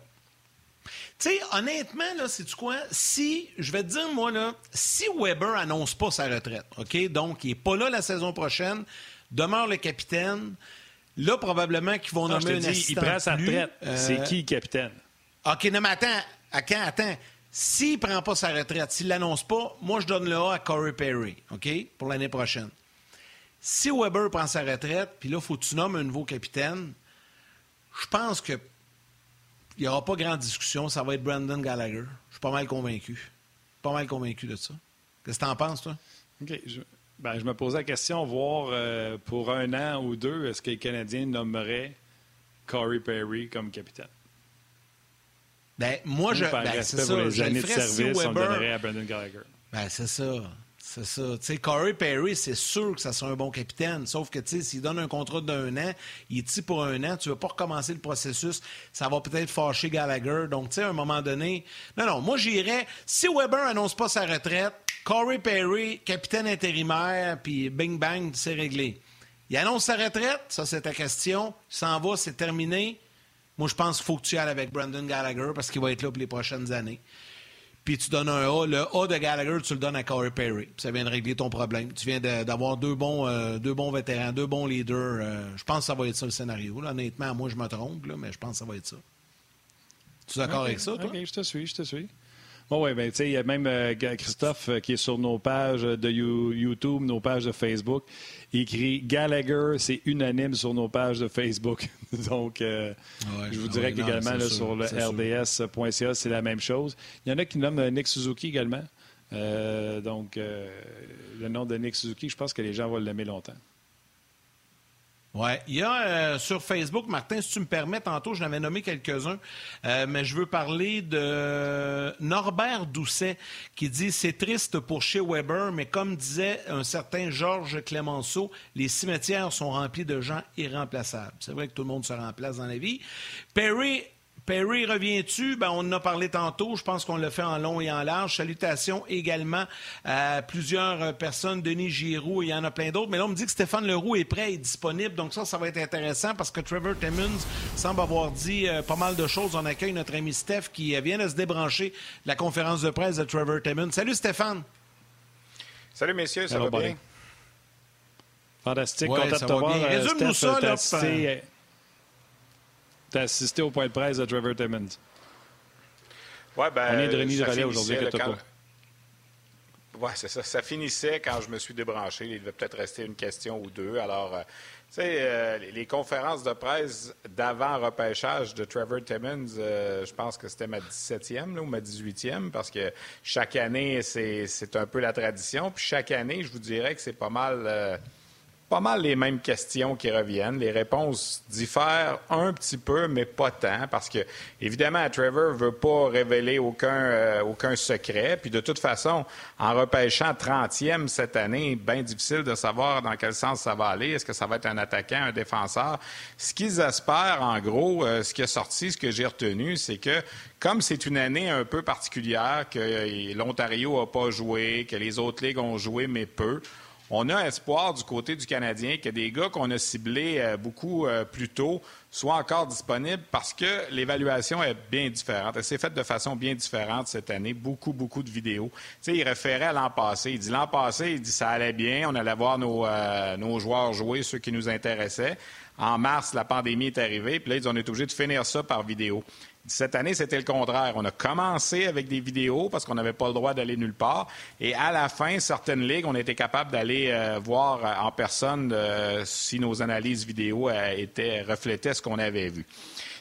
Tu sais, honnêtement, là, c'est du quoi? Si, je vais te dire, moi, là, si Weber annonce pas sa retraite, OK? Donc, il n'est pas là la saison prochaine, demeure le capitaine, Là, probablement qu'ils vont nommer un assistant. Il prend sa retraite. C'est euh, qui, capitaine? OK, non, mais attends. Attends, attends. S'il ne prend pas sa retraite, s'il ne l'annonce pas, moi, je donne le A à Corey Perry, OK, pour l'année prochaine. Si Weber prend sa retraite, puis là, il faut que tu nommes un nouveau capitaine, je pense que il n'y aura pas grande discussion. Ça va être Brandon Gallagher. Je suis pas mal convaincu. Pas mal convaincu de ça. Qu'est-ce que tu en penses, toi? OK. Ben, je me posais la question, voir euh, pour un an ou deux, est-ce que les Canadiens nommeraient Corey Perry comme capitaine? Ben, moi, je. Ben, c'est ça. les années de service, on donnerait à Brendan Gallagher. Ben, c'est ça. C'est ça. Tu sais, Corey Perry, c'est sûr que ça sera un bon capitaine. Sauf que, tu sais, s'il donne un contrat d'un an, il est pour un an, tu ne veux pas recommencer le processus, ça va peut-être fâcher Gallagher. Donc, tu sais, à un moment donné. Non, non, moi, j'irais. Si Weber annonce pas sa retraite, Corey Perry, capitaine intérimaire, puis bing bang, c'est réglé. Il annonce sa retraite, ça c'est ta question. Il s'en va, c'est terminé. Moi, je pense qu'il faut que tu ailles avec Brandon Gallagher parce qu'il va être là pour les prochaines années puis tu donnes un A. Le A de Gallagher, tu le donnes à Corey Perry. ça vient de régler ton problème. Tu viens d'avoir deux bons, euh, deux bons vétérans, deux bons leaders. Euh, je pense que ça va être ça le scénario. honnêtement, moi, je me trompe, mais je pense que ça va être ça. Tu es d'accord avec ça, toi? OK, je te suis, je te suis. Oui, ben, tu sais, il y a même euh, Christophe qui est sur nos pages de YouTube, nos pages de Facebook. Il écrit Gallagher, c'est unanime sur nos pages de Facebook. Donc, euh, je vous dirais qu'également sur le rds.ca, c'est la même chose. Il y en a qui nomment Nick Suzuki également. Euh, donc, euh, le nom de Nick Suzuki, je pense que les gens vont l'aimer longtemps. Oui. Il y a euh, sur Facebook, Martin, si tu me permets, tantôt, je n'avais nommé quelques-uns, euh, mais je veux parler de Norbert Doucet qui dit C'est triste pour chez Weber, mais comme disait un certain Georges Clémenceau, les cimetières sont remplis de gens irremplaçables. C'est vrai que tout le monde se remplace dans la vie. Perry Perry, reviens-tu? Ben, on en a parlé tantôt. Je pense qu'on l'a fait en long et en large. Salutations également à plusieurs personnes. Denis Giroux, il y en a plein d'autres. Mais là, on me dit que Stéphane Leroux est prêt et disponible. Donc ça, ça va être intéressant parce que Trevor Timmons semble avoir dit euh, pas mal de choses. On accueille notre ami Steph qui vient de se débrancher de la conférence de presse de Trevor Timmons. Salut Stéphane. Salut messieurs, ça, va bien? Fantastique, content de te voir. Euh, Résume-nous ça, là. Tu as assisté au point de presse de Trevor Timmons. Ouais, ben, On est de de relais aujourd'hui, que quand... Oui, c'est ça. Ça finissait quand je me suis débranché. Il devait peut-être rester une question ou deux. Alors, euh, tu sais, euh, les conférences de presse d'avant repêchage de Trevor Timmons, euh, je pense que c'était ma 17e ou ma 18e, parce que chaque année, c'est un peu la tradition. Puis chaque année, je vous dirais que c'est pas mal pas mal les mêmes questions qui reviennent. Les réponses diffèrent un petit peu, mais pas tant, parce que, évidemment, Trevor ne veut pas révéler aucun, euh, aucun secret. Puis, de toute façon, en repêchant 30e cette année, bien difficile de savoir dans quel sens ça va aller. Est-ce que ça va être un attaquant, un défenseur? Ce qu'ils espèrent, en gros, euh, ce qui est sorti, ce que j'ai retenu, c'est que comme c'est une année un peu particulière, que l'Ontario n'a pas joué, que les autres ligues ont joué, mais peu, on a espoir du côté du Canadien que des gars qu'on a ciblés euh, beaucoup euh, plus tôt soient encore disponibles parce que l'évaluation est bien différente. Elle s'est faite de façon bien différente cette année. Beaucoup, beaucoup de vidéos. Tu sais, il référait à l'an passé. Il dit l'an passé, il dit ça allait bien. On allait voir nos, euh, nos joueurs jouer, ceux qui nous intéressaient. En mars, la pandémie est arrivée. Puis là, ils ont été obligés de finir ça par vidéo. Cette année, c'était le contraire. On a commencé avec des vidéos parce qu'on n'avait pas le droit d'aller nulle part. Et à la fin, certaines ligues, on était capable d'aller euh, voir euh, en personne euh, si nos analyses vidéo étaient, reflétaient ce qu'on avait vu.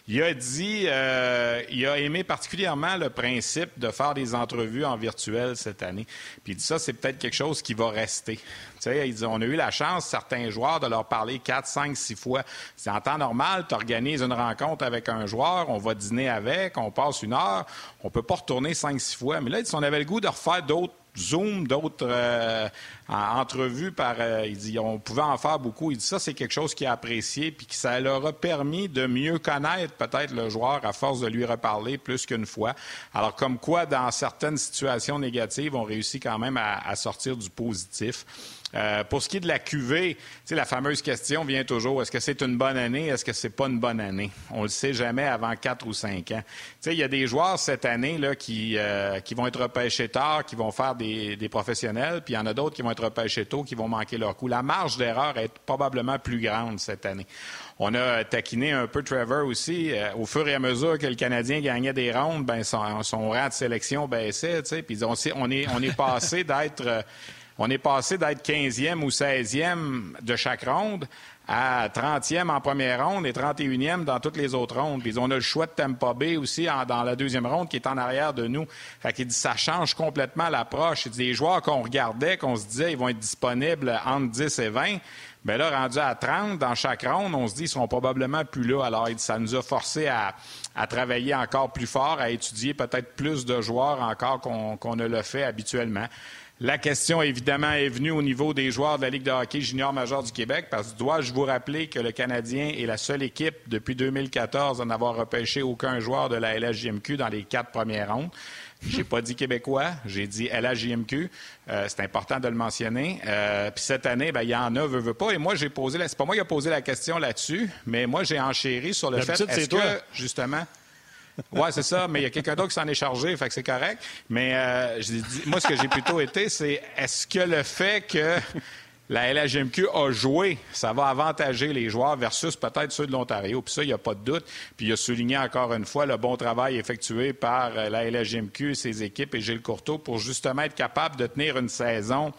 Il a dit, euh, il a aimé particulièrement le principe de faire des entrevues en virtuel cette année. Puis il dit ça, c'est peut-être quelque chose qui va rester. Tu sais, il dit, on a eu la chance, certains joueurs, de leur parler quatre, cinq, six fois. C'est en temps normal, tu organises une rencontre avec un joueur, on va dîner avec, on passe une heure, on peut pas retourner cinq, six fois. Mais là, il dit, on avait le goût de refaire d'autres Zoom, d'autres euh, entrevues par. Euh, il dit, on pouvait en faire beaucoup. Il dit ça, c'est quelque chose qui a apprécié, puis que ça leur a permis de mieux connaître peut-être le joueur à force de lui reparler plus qu'une fois. Alors, comme quoi, dans certaines situations négatives, on réussit quand même à sortir du positif. Euh, pour ce qui est de la QV, la fameuse question vient toujours est-ce que c'est une bonne année Est-ce que c'est pas une bonne année? On ne le sait jamais avant quatre ou cinq ans. Il y a des joueurs cette année là, qui, euh, qui vont être repêchés tard, qui vont faire des, des professionnels, puis il y en a d'autres qui vont être repêchés tôt, qui vont manquer leur coup. La marge d'erreur est probablement plus grande cette année. On a taquiné un peu Trevor aussi. Euh, au fur et à mesure que le Canadien gagnait des rondes, ben son, son rang de sélection baissait. Puis on, on, est, on est passé d'être on est passé d'être 15e ou 16e de chaque ronde à 30e en première ronde et 31e dans toutes les autres rondes. Puis on a le choix de Tampa Bay aussi dans la deuxième ronde qui est en arrière de nous. Fait qu'il dit ça change complètement l'approche. Il dit les joueurs qu'on regardait, qu'on se disait ils vont être disponibles entre 10 et 20. Bien là, rendu à 30 dans chaque ronde, on se dit qu'ils seront probablement plus là. Alors, ça nous a forcé à, travailler encore plus fort, à étudier peut-être plus de joueurs encore qu'on ne le fait habituellement. La question, évidemment, est venue au niveau des joueurs de la Ligue de hockey junior majeur du Québec, parce que dois-je vous rappeler que le Canadien est la seule équipe depuis 2014 à n'avoir repêché aucun joueur de la LHJMQ dans les quatre premières rondes? J'ai pas dit québécois, j'ai dit LHJMQ. Euh, c'est important de le mentionner. Euh, puis cette année, ben, il y en a, veut, veut pas. Et moi, j'ai posé, la... c'est pas moi qui ai posé la question là-dessus, mais moi, j'ai enchéri sur le fait, est-ce que, justement, oui, c'est ça, mais il y a quelqu'un d'autre qui s'en est chargé, fait que c'est correct. Mais euh, moi, ce que j'ai plutôt été, c'est est-ce que le fait que la LHMQ a joué, ça va avantager les joueurs versus peut-être ceux de l'Ontario? Puis ça, il n'y a pas de doute. Puis il a souligné encore une fois le bon travail effectué par euh, la LHMQ ses équipes et Gilles Courteau pour justement être capable de tenir une saison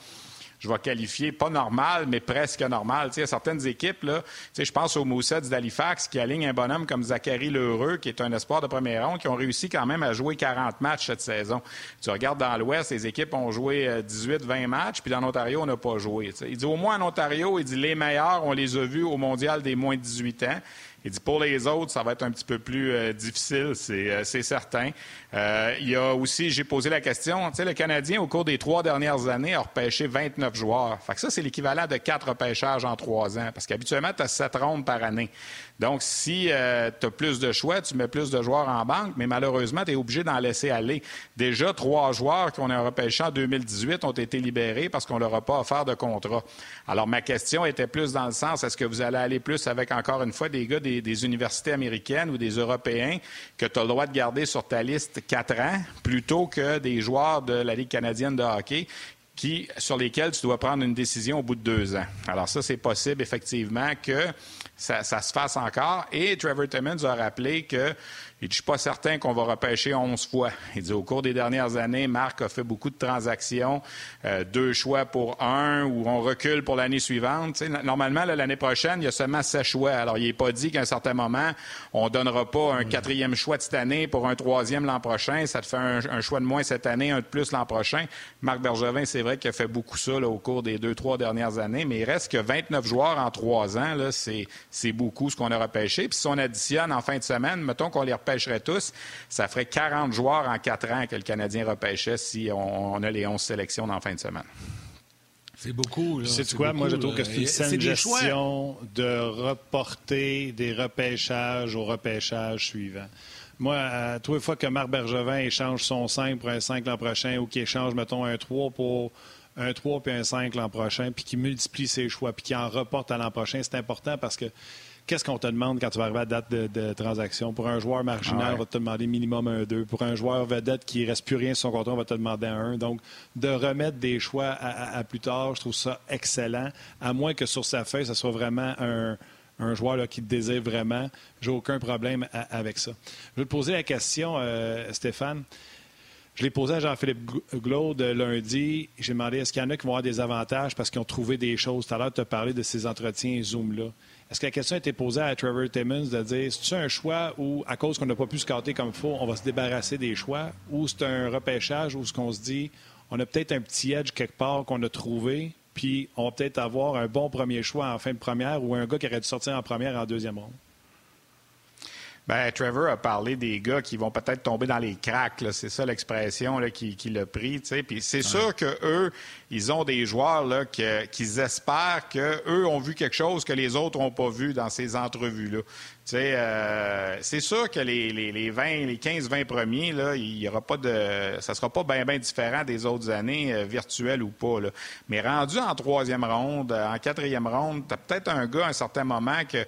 je vais qualifier, pas normal, mais presque normal. Tu sais, certaines équipes, là, tu je pense aux Moussets d'Halifax qui alignent un bonhomme comme Zachary Lheureux, qui est un espoir de première ronde, qui ont réussi quand même à jouer 40 matchs cette saison. Tu regardes dans l'Ouest, les équipes ont joué 18-20 euh, matchs, puis dans l'Ontario, on n'a pas joué. Tu. Il dit au moins en Ontario, il dit les meilleurs, on les a vus au mondial des moins de 18 ans. Il dit pour les autres, ça va être un petit peu plus euh, difficile, c'est euh, certain. Euh, il y a aussi, j'ai posé la question, tu sais, le Canadien, au cours des trois dernières années, a repêché 29 joueurs. Fait que ça, c'est l'équivalent de quatre repêchages en trois ans, parce qu'habituellement, tu as sept rondes par année. Donc, si euh, tu as plus de choix, tu mets plus de joueurs en banque, mais malheureusement, tu es obligé d'en laisser aller. Déjà, trois joueurs qu'on a repêchés en 2018 ont été libérés parce qu'on ne leur a pas offert de contrat. Alors, ma question était plus dans le sens, est-ce que vous allez aller plus avec, encore une fois, des gars des, universités américaines ou des Européens que tu as le droit de garder sur ta liste quatre ans, plutôt que des joueurs de la Ligue canadienne de hockey qui, sur lesquels tu dois prendre une décision au bout de deux ans? Alors ça, c'est possible effectivement que ça, se fasse encore. Et Trevor Timmons a rappelé que il dit, je suis pas certain qu'on va repêcher 11 fois. Il dit, au cours des dernières années, Marc a fait beaucoup de transactions, euh, deux choix pour un, ou on recule pour l'année suivante. normalement, l'année prochaine, il y a seulement sept choix. Alors, il n'est pas dit qu'à un certain moment, on donnera pas un quatrième choix de cette année pour un troisième l'an prochain. Ça te fait un, choix de moins cette année, un de plus l'an prochain. Marc Bergevin, c'est vrai qu'il a fait beaucoup ça au cours des deux, trois dernières années, mais il reste que 29 joueurs en trois ans. C'est beaucoup ce qu'on a repêché. Puis si on additionne en fin de semaine, mettons qu'on les repêche tous, ça ferait 40 joueurs en quatre ans que le Canadien repêchait si on, a les 11 sélections dans la fin de semaine. C'est beaucoup. C'est quoi? Moi, je trouve que c'est une saine gestion de reporter des repêchages au repêchage suivant. Moi, à fois que Marc Bergevin échange son 5 pour un 5 l'an prochain ou qu'il échange, mettons, un 3 pour un 3 puis un 5 l'an prochain, puis qui multiplie ses choix, puis qui en reporte à l'an prochain, c'est important parce que qu'est-ce qu'on te demande quand tu vas arriver à date de, transaction? Pour un joueur marginal, ah on va te demander minimum un 2. Pour un joueur vedette qui ne reste plus rien sur son contrat, on va te demander un 1. Donc, de remettre des choix à, plus tard, je trouve ça excellent, à moins que sur sa feuille, ce soit vraiment un, joueur qui te désire vraiment. J'ai aucun problème avec ça. Je vais te poser la question, euh, Stéphane. Je l'ai posé à Jean-Philippe Glaude lundi. J'ai demandé est-ce qu'il y en a qui vont avoir des avantages parce qu'ils ont trouvé des choses? Tout à l'heure, tu as parlé de ces entretiens Zoom-là. Est-ce que la question a été posée à Trevor Timmons de dire c'est un choix où, à cause qu'on n'a pas pu scotter comme il faut, on va se débarrasser des choix, ou c'est un repêchage où ce qu'on se dit on a peut-être un petit edge quelque part qu'on a trouvé, puis on va peut-être avoir un bon premier choix en fin de première ou un gars qui aurait dû sortir en première en deuxième ronde? Ben, Trevor a parlé des gars qui vont peut-être tomber dans les cracks. C'est ça l'expression qu'il qui a pris. Puis c'est sûr que eux, ils ont des joueurs là, qu'ils espèrent qu'eux ont vu quelque chose que les autres n'ont pas vu dans ces entrevues-là. Euh, c'est sûr que les, les, 20, les 15-20 premiers, là, il y aura pas de, ça sera pas bien différent des autres années, euh, virtuelles ou pas. Là. Mais rendu en troisième ronde, en quatrième ronde, tu as peut-être un gars à un certain moment que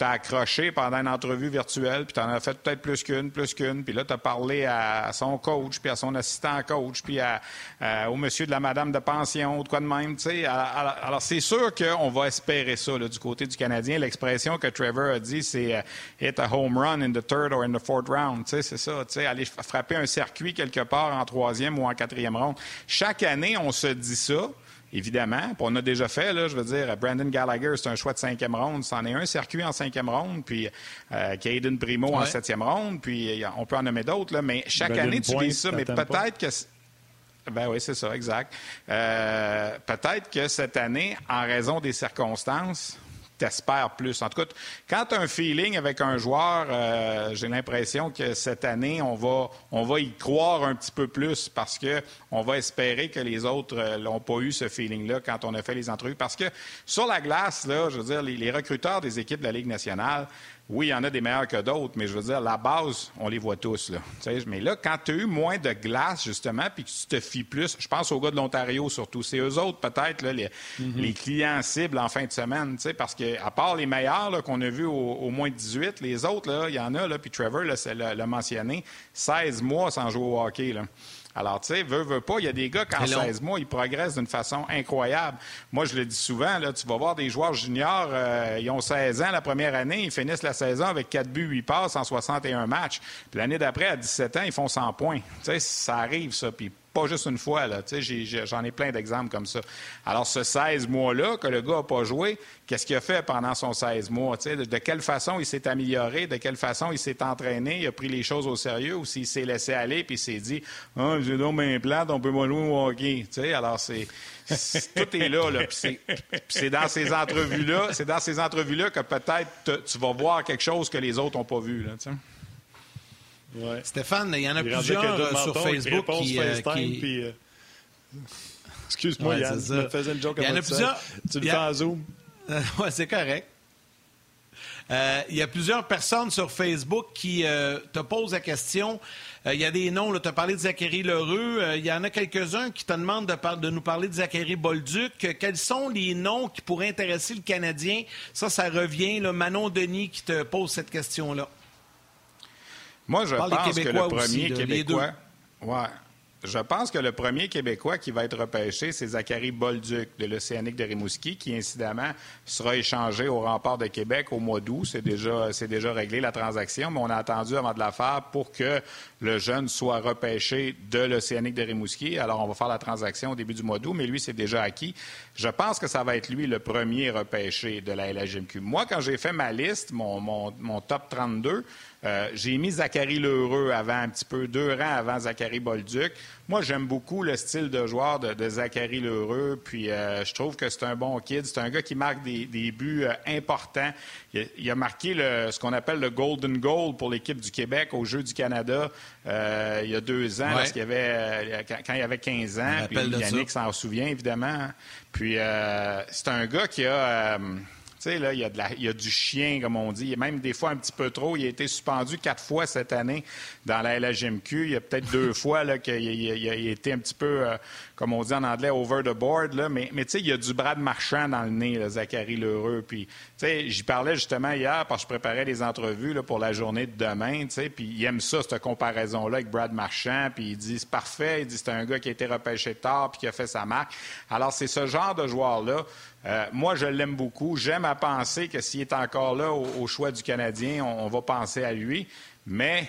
tu accroché pendant une entrevue virtuelle, puis tu en as fait peut-être plus qu'une, plus qu'une, puis là, tu as parlé à son coach, puis à son assistant coach, puis à, au monsieur de la madame de pension, ou de quoi de même, tu sais. Alors, c'est sûr qu'on va espérer ça du côté du Canadien. L'expression que Trevor a dit, c'est euh, hit a home run in the third or in the fourth round, tu sais, c'est ça, tu sais, aller frapper un circuit quelque part en troisième ou en quatrième ronde. Chaque année, on se dit ça évidemment. Puis on a déjà fait, là, je veux dire, Brandon Gallagher, c'est un choix de cinquième ronde. C'en est un circuit en cinquième ronde, puis euh, Primo en septième ronde, puis on peut en nommer d'autres, mais chaque année, tu lis ça, mais peut-être que... Ben oui, c'est ça, exact. Euh, peut-être que cette année, en raison des circonstances, t'espères plus. En tout cas, quand tu as un feeling avec un joueur, euh, j'ai l'impression que cette année, on va, on va y croire un petit peu plus parce que on va espérer que les autres n'ont euh, pas eu ce feeling-là quand on a fait les entrevues. Parce que sur la glace, là, je veux dire, les recruteurs des équipes de la Ligue nationale, oui, il y en a des meilleurs que d'autres, mais je veux dire, la base, on les voit tous. Là. mais là, quand tu as eu moins de glace, justement, puis que tu te fies plus, je pense aux gars de l'Ontario surtout, c'est eux autres, peut-être, les, mm-hmm. les, clients cibles en fin de semaine, parce qu'à part les meilleurs qu'on a vus au, moins 18, les autres, il y en a, là, puis Trevor l'a mentionné, 16 mois sans jouer au hockey. Là. Alors, tu sais, veut, veut pas, il y a des gars qui, en 16 mois, ils progressent d'une façon incroyable. Moi, je le dis souvent, là, tu vas voir des joueurs juniors, euh, ils ont 16 ans la première année, ils finissent la saison avec 4 buts, 8 passes en 61 matchs. Puis l'année d'après, à 17 ans, ils font 100 points. Tu sais, ça arrive, ça. Puis pas juste une fois, là. J'en ai, plein d'exemples comme ça. Alors, ce 16 mois-là que le gars n'a pas joué, qu'est-ce qu'il a fait pendant son 16 mois? De, de, quelle façon il s'est amélioré? De quelle façon il s'est entraîné? Il a pris les choses au sérieux ou s'il s'est laissé aller puis il s'est dit Ah, j'ai donc mes plate, on peut pas jouer au hockey. alors, c'est. Tout est là, là. c'est dans ces entrevues-là, c'est dans ces entrevues-là que peut-être tu vas voir quelque chose que les autres n'ont pas vu. Là, Stéphane, il y en a plusieurs euh, sur Facebook qui. Euh, euh, Excuse-moi, Yann, je me faisais une joke il y en a plusieurs... Tu le fais en Zoom? oui, c'est correct. il y a plusieurs personnes sur Facebook qui te posent la question. Il y a des noms, tu as parlé de Zachary Lheureux. Il y en a quelques-uns qui te demandent de, de, nous parler de Zachary Bolduc. Quels sont les noms qui pourraient intéresser le Canadien? Ça, ça revient. Là, Manon Denis qui te pose cette question-là. Moi, je pense que le premier Québécois. Ouais. Je pense que le premier Québécois qui va être repêché, c'est Zachary Bolduc de l'Océanique de Rimouski, qui incidemment sera échangé au rempart de Québec au mois d'août. C'est déjà, c'est déjà réglé la transaction, mais on a attendu avant de la faire pour que le jeune soit repêché de l'Océanique de Rimouski. Alors, on va faire la transaction au début du mois d'août, mais lui, c'est déjà acquis. Je pense que ça va être lui le premier repêché de la LHMQ. Moi, quand j'ai fait ma liste, mon, mon, mon top 32, euh, j'ai mis Zachary Lheureux avant, un petit peu, deux rangs avant Zachary Bolduc. Moi, j'aime beaucoup le style de joueur de, Zachary Lheureux, puis euh, je trouve que c'est un bon kid. C'est un gars qui marque des, buts euh, importants. Il a, marqué ce qu'on appelle le Golden Goal pour l'équipe du Québec au Jeu du Canada il y a deux ans, y avait, quand, il avait 15 ans. Puis Yannick s'en souvient, évidemment. Puis c'est un gars qui a sais, là, il y, a de la, il y a du chien, comme on dit. Même des fois un petit peu trop. Il a été suspendu quatre fois cette année dans la LHMQ. Il y a peut-être deux fois là, qu'il a, été un petit peu, euh, comme on dit en anglais, over the board. Là. Mais, mais tu sais, il y a du bras de marchand dans le nez, là, Zachary Lheureux. Puis, tu sais, j'y parlais justement hier parce que je préparais les entrevues là, pour la journée de demain. Tu sais, puis il aime ça, cette comparaison-là avec Brad Marchand. Puis il dit, c'est parfait. Il dit, c'est un gars qui a été repêché tard puis qui a fait sa marque. Alors, c'est ce genre de joueur-là euh, moi, je l'aime beaucoup. J'aime à penser que s'il est encore là au, choix du Canadien, on, va penser à lui. Mais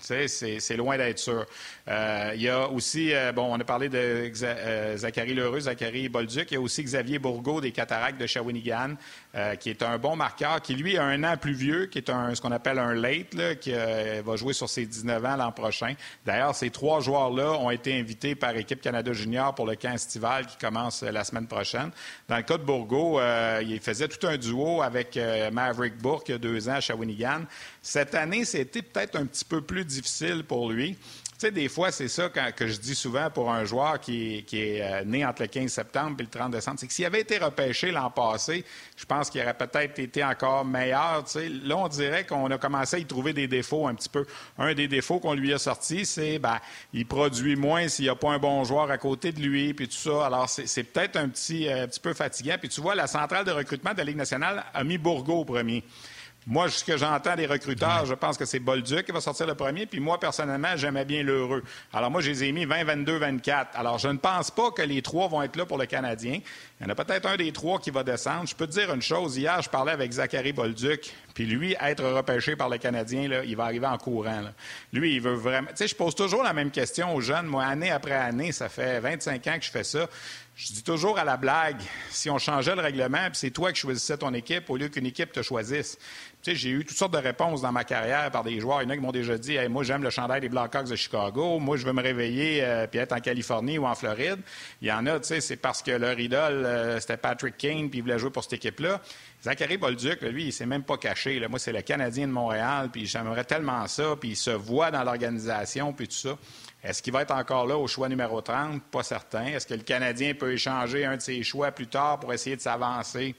c'est loin d'être sûr. Euh, il y a aussi, euh, bon, on a parlé de euh, Zachary Lheureux, Zachary Bolduc. Il y a aussi Xavier Bourgault des Cataractes de Shawinigan, qui est un bon marqueur, qui lui a un an plus vieux, qui est un, ce qu'on appelle un late, qui va jouer sur ses 19 ans l'an prochain. D'ailleurs, ces trois joueurs-là ont été invités par Équipe Canada Junior pour le camp estival qui commence la semaine prochaine. Dans le cas de Bourgault, il faisait tout un duo avec Maverick Bourque il y a deux ans à Shawinigan. Cette année, c'était peut-être un petit peu plus difficile pour lui. Tu sais, des fois, c'est ça que je dis souvent pour un joueur qui, est euh, né entre le 15 septembre et le 30 décembre. C'est que s'il avait été repêché l'an passé, je pense qu'il aurait peut-être été encore meilleur. Tu sais. Là, on dirait qu'on a commencé à y trouver des défauts un petit peu. Un des défauts qu'on lui a sorti, c'est ben, il produit moins s'il n'y a pas un bon joueur à côté de lui, puis tout ça. Alors, c'est peut-être un petit, euh, petit peu fatigant. Puis tu vois, la centrale de recrutement de la Ligue nationale a mis Bourgo au premier. Moi, ce que j'entends des recruteurs, je pense que c'est Bolduc qui va sortir le premier. Puis moi, personnellement, j'aimais bien l'heureux. Alors moi, je les ai mis 20, 22, 24. Alors, je ne pense pas que les trois vont être là pour le Canadien. Il y en a peut-être un des trois qui va descendre. Je peux te dire une chose. Hier, je parlais avec Zachary Bolduc. Puis lui, être repêché par le Canadien, là, il va arriver en courant. Lui, il veut vraiment... Tu sais, je pose toujours la même question aux jeunes. Moi, année après année, ça fait 25 ans que je fais ça. Je dis toujours à la blague, si on changeait le règlement, puis c'est toi qui choisissais ton équipe au lieu qu'une équipe te choisisse. Tu sais, j'ai eu toutes sortes de réponses dans ma carrière par des joueurs. Il y en a qui m'ont déjà dit moi, j'aime le chandail des Blackhawks de Chicago. Moi, je veux me réveiller euh, puis être en Californie ou en Floride. Il y en a, tu sais, c'est parce que leur idole, euh, c'était Patrick Kane, puis il voulait jouer pour cette équipe-là. Zachary Bolduc, lui, il s'est même pas caché. Moi, c'est le Canadien de Montréal, puis j'aimerais tellement ça, puis il se voit dans l'organisation, puis tout ça. Est-ce qu'il va être encore là au choix numéro 30? Pas certain. Est-ce que le Canadien peut échanger un de ses choix plus tard pour essayer de s'avancer?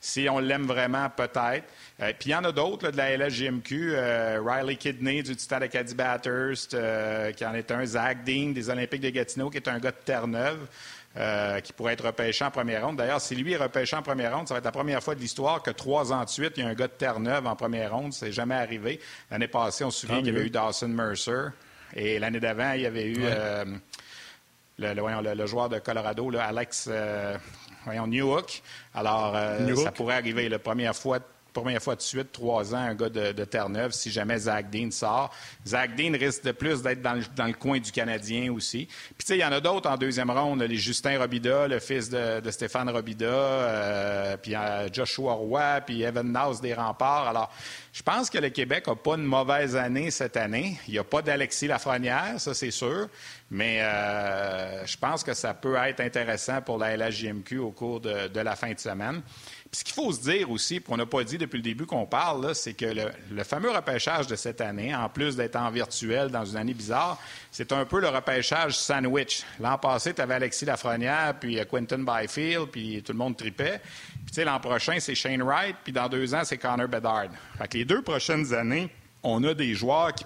Si on l'aime vraiment, peut-être? Euh, puis il y en a d'autres de la LSGMQ. Euh, Riley Kidney du Titan Acadie Bathurst, euh, qui en est un. Zach Dean des Olympiques de Gatineau, qui est un gars de Terre-Neuve. qui pourrait être repêché en première ronde. D'ailleurs, si lui est repêché en première ronde, ça va être la première fois de l'histoire que trois ans de suite, il y a un gars de Terre-Neuve en première ronde. C'est jamais arrivé. L'année passée, on se souvient qu'il y avait eu Dawson Mercer. Et l'année d'avant, il y avait eu euh, le, joueur de Colorado, Alex euh, Newhook. Alors, euh, ça pourrait arriver la première fois première fois de suite, trois ans, un gars de, Terre-Neuve, si jamais Zach Dean sort. Zach Dean risque de plus d'être dans le, coin du Canadien aussi. Puis, tu sais, il y en a d'autres en deuxième ronde, les Justin Robida, le fils de, Stéphane Robida, puis Joshua Roy, puis Evan Naus des Remparts. Alors, je pense que le Québec n'a pas une mauvaise année cette année. Il n'y a pas d'Alexis Lafrenière, ça c'est sûr, mais euh, je pense que ça peut être intéressant pour la LHJMQ au cours de, la fin de semaine. Puis ce qu'il faut se dire aussi, qu'on n'a pas dit depuis le début qu'on parle, c'est que le, fameux repêchage de cette année, en plus d'être en virtuel dans une année bizarre, c'est un peu le repêchage sandwich. L'an passé, tu avais Alexis Lafrenière, puis Quentin Byfield, puis tout le monde tripait. Puis, tu sais, l'an prochain, c'est Shane Wright, puis dans deux ans, c'est Connor Bedard. Fait que les deux prochaines années, on a des joueurs qui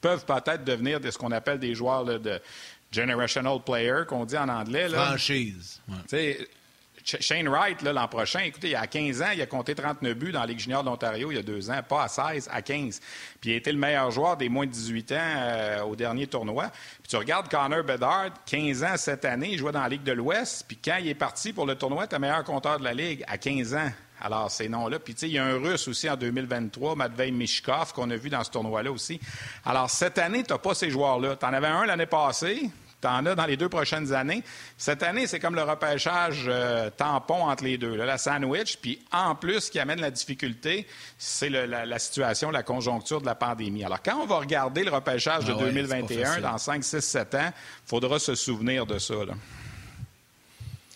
peuvent peut-être devenir de ce qu'on appelle des joueurs de generational player, qu'on dit en anglais. Franchise. Shane Wright, l'an prochain, écoutez, il a 15 ans, il a compté 39 buts dans la Ligue junior d'Ontario il y a deux ans, pas à 16, à 15. Puis il a été le meilleur joueur des moins de 18 ans euh, au dernier tournoi. Puis tu regardes Connor Bedard, 15 ans cette année, il jouait dans la Ligue de l'Ouest. Puis quand il est parti pour le tournoi, tu meilleur compteur de la Ligue à 15 ans. Alors, ces noms-là. Puis, tu sais, il y a un Russe aussi en 2023, Matvei Mishkov, qu'on a vu dans ce tournoi-là aussi. Alors, cette année, tu n'as pas ces joueurs-là. Tu en avais un l'année passée, tu en as dans les deux prochaines années. Cette année, c'est comme le repêchage euh, tampon entre les deux, la sandwich. Puis en plus, ce qui amène la difficulté, c'est la, situation, la conjoncture de la pandémie. Alors, quand on va regarder le repêchage de 2021 ah dans 5, 6, 7 ans, il faudra se souvenir de ça.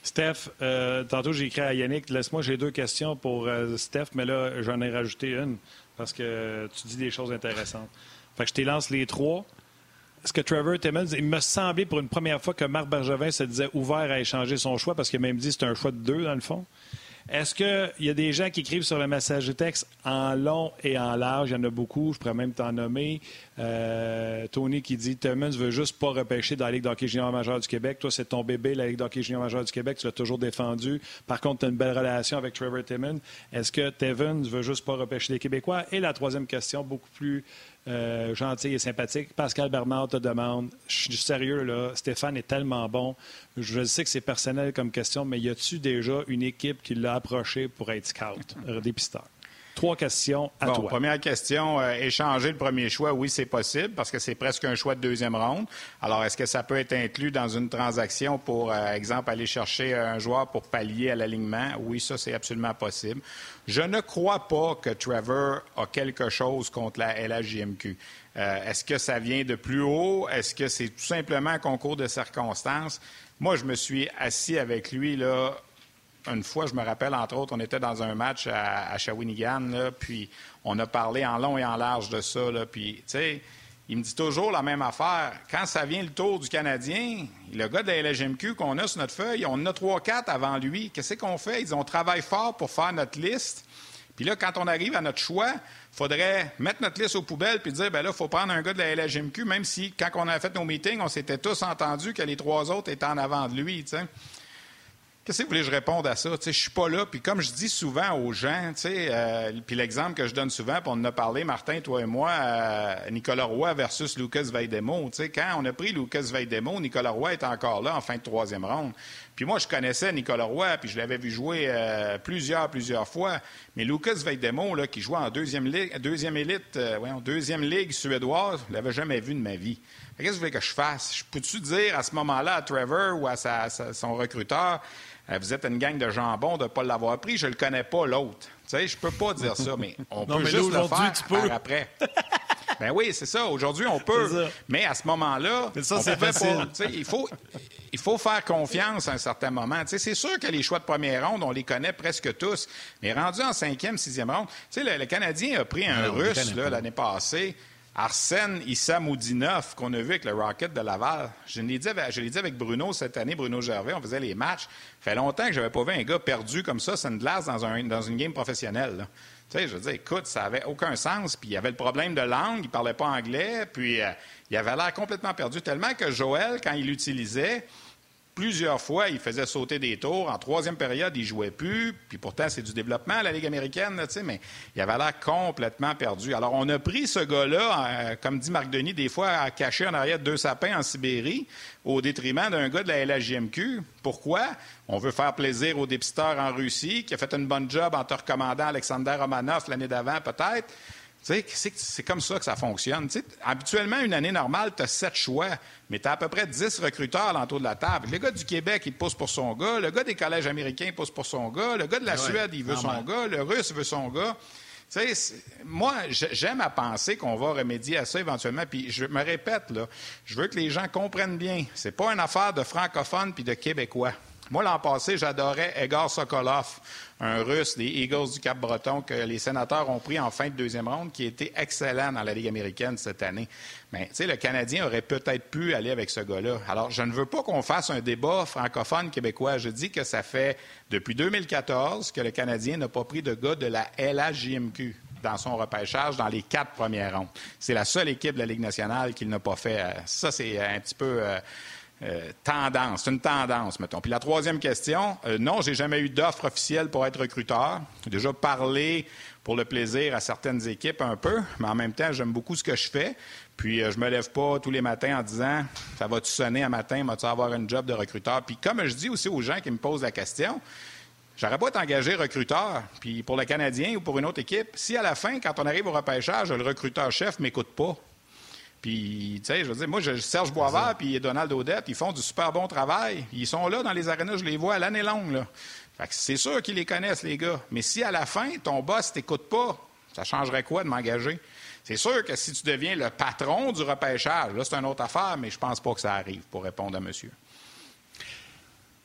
Steph, euh, tantôt j'ai écrit à Yannick, laisse-moi, j'ai deux questions pour euh, Steph, mais là, j'en ai rajouté une parce que tu dis des choses intéressantes. Fait que je t'élance les trois est-ce que Trevor Timmons, il me semblait pour une première fois que Marc Bergevin se disait ouvert à échanger son choix parce qu'il a même dit c'était un choix de deux dans le fond. Est-ce qu'il y a des gens qui écrivent sur le message de texte en long et en large? Il y en a beaucoup, je pourrais même t'en nommer. Euh, Tony qui dit Timmons veut juste pas repêcher dans la Ligue d'hockey junior majeure du Québec. Toi, c'est ton bébé, la Ligue d'hockey junior majeure du Québec. Tu l'as toujours défendu. Par contre, tu as une belle relation avec Trevor Timmons. Est-ce que Tevin veut juste pas repêcher les Québécois? Et la troisième question, beaucoup plus euh, gentil et sympathique. Pascal Bernard te demande, je suis sérieux là, Stéphane est tellement bon. Je sais que c'est personnel comme question, mais y a-tu déjà une équipe qui l'a approché pour être scout, dépisteur? Trois questions à toi. Première question, euh, échanger le premier choix, oui, c'est possible parce que c'est presque un choix de deuxième ronde. Alors, est-ce que ça peut être inclus dans une transaction pour, euh, exemple, aller chercher un joueur pour pallier à l'alignement? Oui, ça, c'est absolument possible. Je ne crois pas que Trevor a quelque chose contre la LHJMQ. Euh, est-ce que ça vient de plus haut? Est-ce que c'est tout simplement un concours de circonstances? Moi, je me suis assis avec lui là, une fois, je me rappelle, entre autres, on était dans un match à, Shawinigan, puis on a parlé en long et en large de ça. puis, tu sais, il me dit toujours la même affaire. Quand ça vient le tour du Canadien, le gars de la LGMQ qu'on a sur notre feuille, on a trois, quatre avant lui. Qu'est-ce qu'on fait? Ils ont travaillé fort pour faire notre liste. Puis là, quand on arrive à notre choix, il faudrait mettre notre liste aux poubelles puis dire, ben là, il faut prendre un gars de la LGMQ, même si, quand on a fait nos meetings, on s'était tous entendus que les trois autres étaient en avant de lui, tu sais. Qu'est-ce que vous voulez que je réponde à ça? Je ne suis pas là. Puis comme je dis souvent aux gens, euh, puis l'exemple que je donne souvent, puis on en a parlé, Martin, toi et moi, euh, Nicolas Roy versus Lucas Veidemo. Quand on a pris Lucas Veidemo, Nicolas Roy était encore là en fin de troisième ronde. Puis moi, je connaissais Nicolas Roy, puis je l'avais vu jouer euh, plusieurs, plusieurs fois. Mais Lucas Veidemo, là, qui jouait en deuxième, ligue, deuxième élite, deuxième ligue suédoise, je l'avais jamais vu de ma vie. Qu'est-ce que vous voulez que je fasse? Je peux-tu dire à ce moment-là à Trevor ou à son recruteur, vous êtes une gang de jambon de ne pas l'avoir pris, je ne le connais pas l'autre. Tu sais, je peux pas dire ça, mais on peut juste le faire tu peux. après. ben oui, c'est ça. Aujourd'hui, on peut. Mais à ce moment-là, c'est facile. Pas, il, faut, il faut faire confiance à un certain moment. C'est sûr que les choix de première ronde, on les connaît presque tous. Mais rendu en cinquième, sixième ronde, le, le Canadien a pris un Russe l'année passée. Arsène Issamoudinov, qu'on a vu avec le Rocket de Laval. Je l'ai dit, avec Bruno cette année, Bruno Gervais, on faisait les matchs. Ça fait longtemps que je n'avais pas vu un gars perdu comme ça, c'est une glace dans, un, dans une game professionnelle. Tu sais, je veux dire, écoute, ça n'avait aucun sens. Puis il y avait le problème de langue, il ne parlait pas anglais, puis euh, il avait l'air complètement perdu, tellement que Joël, quand il l'utilisait, Plusieurs fois, il faisait sauter des tours. En troisième période, il jouait plus. Puis pourtant, c'est du développement, la Ligue américaine, sais, mais il avait l'air complètement perdu. Alors, on a pris ce gars-là, euh, comme dit Marc Denis, des fois à cacher en arrière de deux sapins en Sibérie, au détriment d'un gars de la LHJMQ. Pourquoi? On veut faire plaisir aux dépisteurs en Russie, qui a fait une bonne job en te recommandant Alexander Romanov l'année d'avant, peut-être. C'est comme ça que ça fonctionne. habituellement, une année normale, tu as sept choix, mais tu as à peu près dix recruteurs l'entour de la table. Le gars du Québec, il pousse pour son gars. Le gars des collèges américains pousse pour son gars. Le gars de la Suède, il veut son gars. Le Russe veut son gars. moi, j'aime à penser qu'on va remédier à ça éventuellement. Puis je me répète, là, je veux que les gens comprennent bien. C'est pas une affaire de francophones puis de Québécois. Moi, l'an passé, j'adorais Egor Sokolov, un Russe des Eagles du Cap-Breton que les sénateurs ont pris en fin de deuxième ronde, qui était excellent dans la Ligue américaine cette année. Mais, tu sais, le Canadien aurait peut-être pu aller avec ce gars-là. Alors, je ne veux pas qu'on fasse un débat francophone québécois. Je dis que ça fait depuis 2014 que le Canadien n'a pas pris de gars de la LHJMQ dans son repêchage dans les quatre premières rondes. C'est la seule équipe de la Ligue nationale qu'il n'a pas fait. Ça, c'est un petit peu... Euh, euh, tendance, une tendance, mettons. Puis la troisième question, euh, non, j'ai jamais eu d'offre officielle pour être recruteur. J'ai déjà parlé pour le plaisir à certaines équipes un peu, mais en même temps, j'aime beaucoup ce que je fais. Puis euh, je me lève pas tous les matins en disant ça va-tu sonner un matin, vas-tu avoir un job de recruteur? Puis comme je dis aussi aux gens qui me posent la question, J'aurais pas été engagé recruteur, puis pour le Canadien ou pour une autre équipe, si à la fin, quand on arrive au repêchage, le recruteur-chef m'écoute pas, puis, tu sais, je veux dire, moi, je, Serge Boisvert puis Donald Odette, ils font du super bon travail. Ils sont là dans les arénas, je les vois à l'année longue, là. Fait que c'est sûr qu'ils les connaissent, les gars. Mais si à la fin, ton boss t'écoute pas, ça changerait quoi de m'engager? C'est sûr que si tu deviens le patron du repêchage, là, c'est une autre affaire, mais je pense pas que ça arrive, pour répondre à monsieur.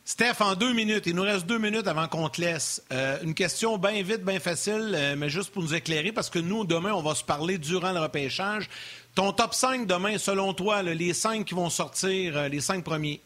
Steph, en deux minutes, il nous reste deux minutes avant qu'on te laisse. Euh, une question bien vite, bien facile, euh, mais juste pour nous éclairer, parce que nous, demain, on va se parler durant le repêchage. Ton top 5 demain, selon toi, les cinq qui vont sortir, euh, les cinq premiers?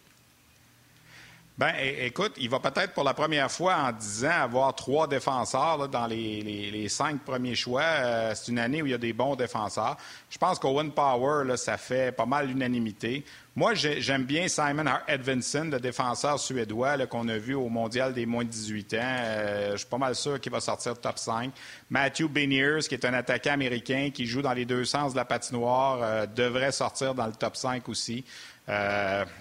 Ben, écoute, il va peut-être pour la première fois en 10 ans avoir trois défenseurs dans les, cinq premiers choix. Euh, c'est une année où il y a des bons défenseurs. Je pense qu'Owen Power, là, ça fait pas mal l'unanimité. Moi, j'aime bien Simon Edvinson, le défenseur suédois qu'on a vu au Mondial des moins de 18 ans. Euh, je suis pas mal sûr qu'il va sortir top 5. Matthew Beniers, qui est un attaquant américain qui joue dans les deux sens de la patinoire, euh, devrait sortir dans le top 5 aussi.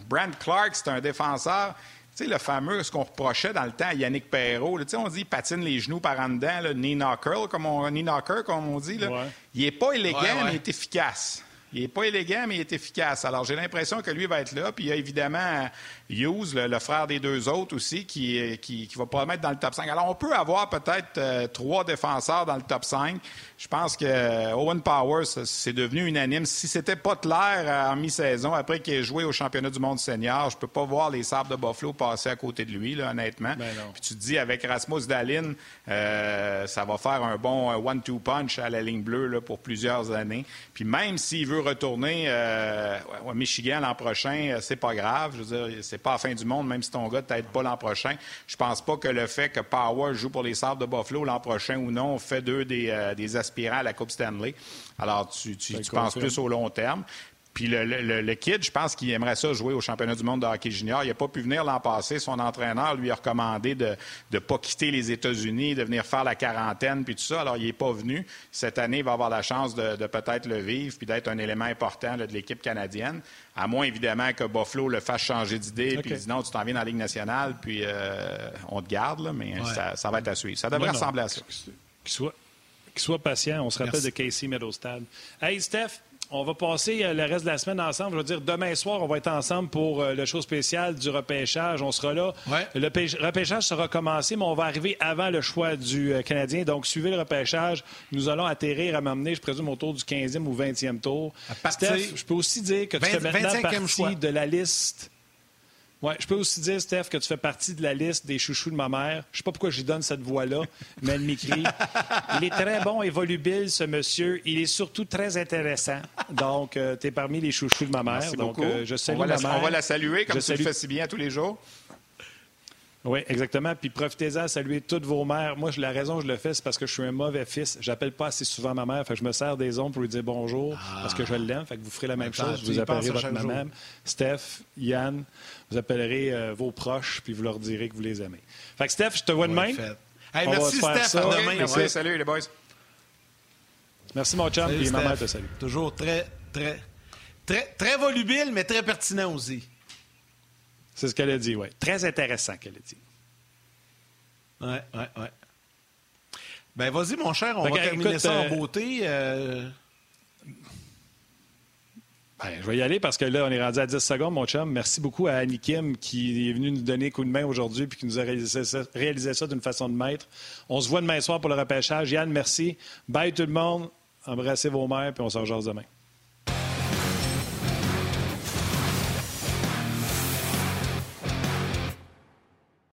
Brent Clark, c'est un défenseur tu sais, le fameux, ce qu'on reprochait dans le temps à Yannick Perrault, tu sais, on dit patine les genoux par en dedans, le knee knocker, comme on, knee knocker, comme on dit. Là. Il n'est pas élégant, mais il est efficace. Il n'est pas élégant, mais il est efficace. Alors, j'ai l'impression que lui va être là. Puis, il y a évidemment Hughes, le, frère des deux autres aussi, qui, qui, va pas mettre dans le top 5. Alors, on peut avoir peut-être euh, trois défenseurs dans le top 5. Je pense que euh, Owen Powers, c'est devenu unanime. Si c'était pas clair euh, en mi-saison, après qu'il ait joué au championnat du monde senior, je peux pas voir les Sabres de Buffalo passer à côté de lui, là, honnêtement. Ben Puis tu te dis, avec Rasmus Dallin, ça va faire un bon one-two punch à la ligne bleue là, pour plusieurs années. Puis même s'il veut retourner à Michigan l'an prochain, c'est pas grave. Je veux dire, pas la fin du monde, même si ton gars t'aide pas l'an prochain. Je pense pas que le fait que Power joue pour les Sabres de Buffalo l'an prochain ou non fait d'eux des, euh, des, aspirants à la Coupe Stanley. Alors, tu, tu, penses plus au long terme. Puis le, le, kid, je pense qu'il aimerait ça jouer au championnat du monde de hockey junior. Il n'a pas pu venir l'an passé. Son entraîneur lui a recommandé de ne pas quitter les États-Unis, de venir faire la quarantaine, puis tout ça. Alors, il n'est pas venu. Cette année, il va avoir la chance de, peut-être le vivre, puis d'être un élément important de l'équipe canadienne. À moins, évidemment, que Buffalo le fasse changer d'idée, puis dise non, tu t'en viens dans la Ligue nationale, puis euh, on te garde, mais ça, va être à suivre. Ça devrait ressembler à ça. Qu'il soit, soit, patient. On se rappelle de Casey Meadowstad. Hey, Steph, on va passer euh, le reste de la semaine ensemble. Je veux dire, demain soir, on va être ensemble pour euh, le show spécial du repêchage. On sera là. Le repêchage sera commencé, mais on va arriver avant le choix du euh, Canadien. Donc, suivez le repêchage. Nous allons atterrir à m'amener, je présume, autour du 15e ou 20e tour. Steph, je peux aussi dire que tu fais maintenant partie de la liste oui, je peux aussi dire, Steph, que tu fais partie de la liste des chouchous de ma mère. Je ne sais pas pourquoi je lui donne cette voix-là, mais elle m'écrit. Il est très bon et volubile, ce monsieur. Il est surtout très intéressant. Donc, euh, tu es parmi les chouchous de ma mère. Merci Donc, euh, je salue on va, la, on va la saluer comme tu le fais si bien tous les jours. Oui, exactement. Puis profitez-en à saluer toutes vos mères. Moi, la raison que je le fais, c'est parce que je suis un mauvais fils. J'appelle pas assez souvent ma mère. Fait que je me sers des ondes pour lui dire bonjour parce que je l'aime. Fait que vous ferez la même chose. Vous appellerez votre maman, Steph, Yann. Vous appellerez euh, vos proches puis vous leur direz que vous les aimez. Fait que Steph, je te vois demain. merci, Steph. À demain. salut, les boys. Merci, mon chum. Salut, ma mère te salue. Toujours très, très, très, très volubile, mais très pertinent aussi. C'est ce qu'elle a dit, oui. Très intéressant qu'elle a dit. Oui, oui, oui. Ben, vas-y, mon cher, on va terminer ça en euh, beauté. Euh. Ben, je vais y aller parce que là, on est rendu à 10 secondes, mon chum. Merci beaucoup à Annie Kim qui est venue nous donner un coup de main aujourd'hui puis qui nous a réalisé ça, ça d'une façon de maître. On se voit demain soir pour le repêchage. Yann, merci. Bye tout le monde. Embrassez vos mères puis on se rejoint demain.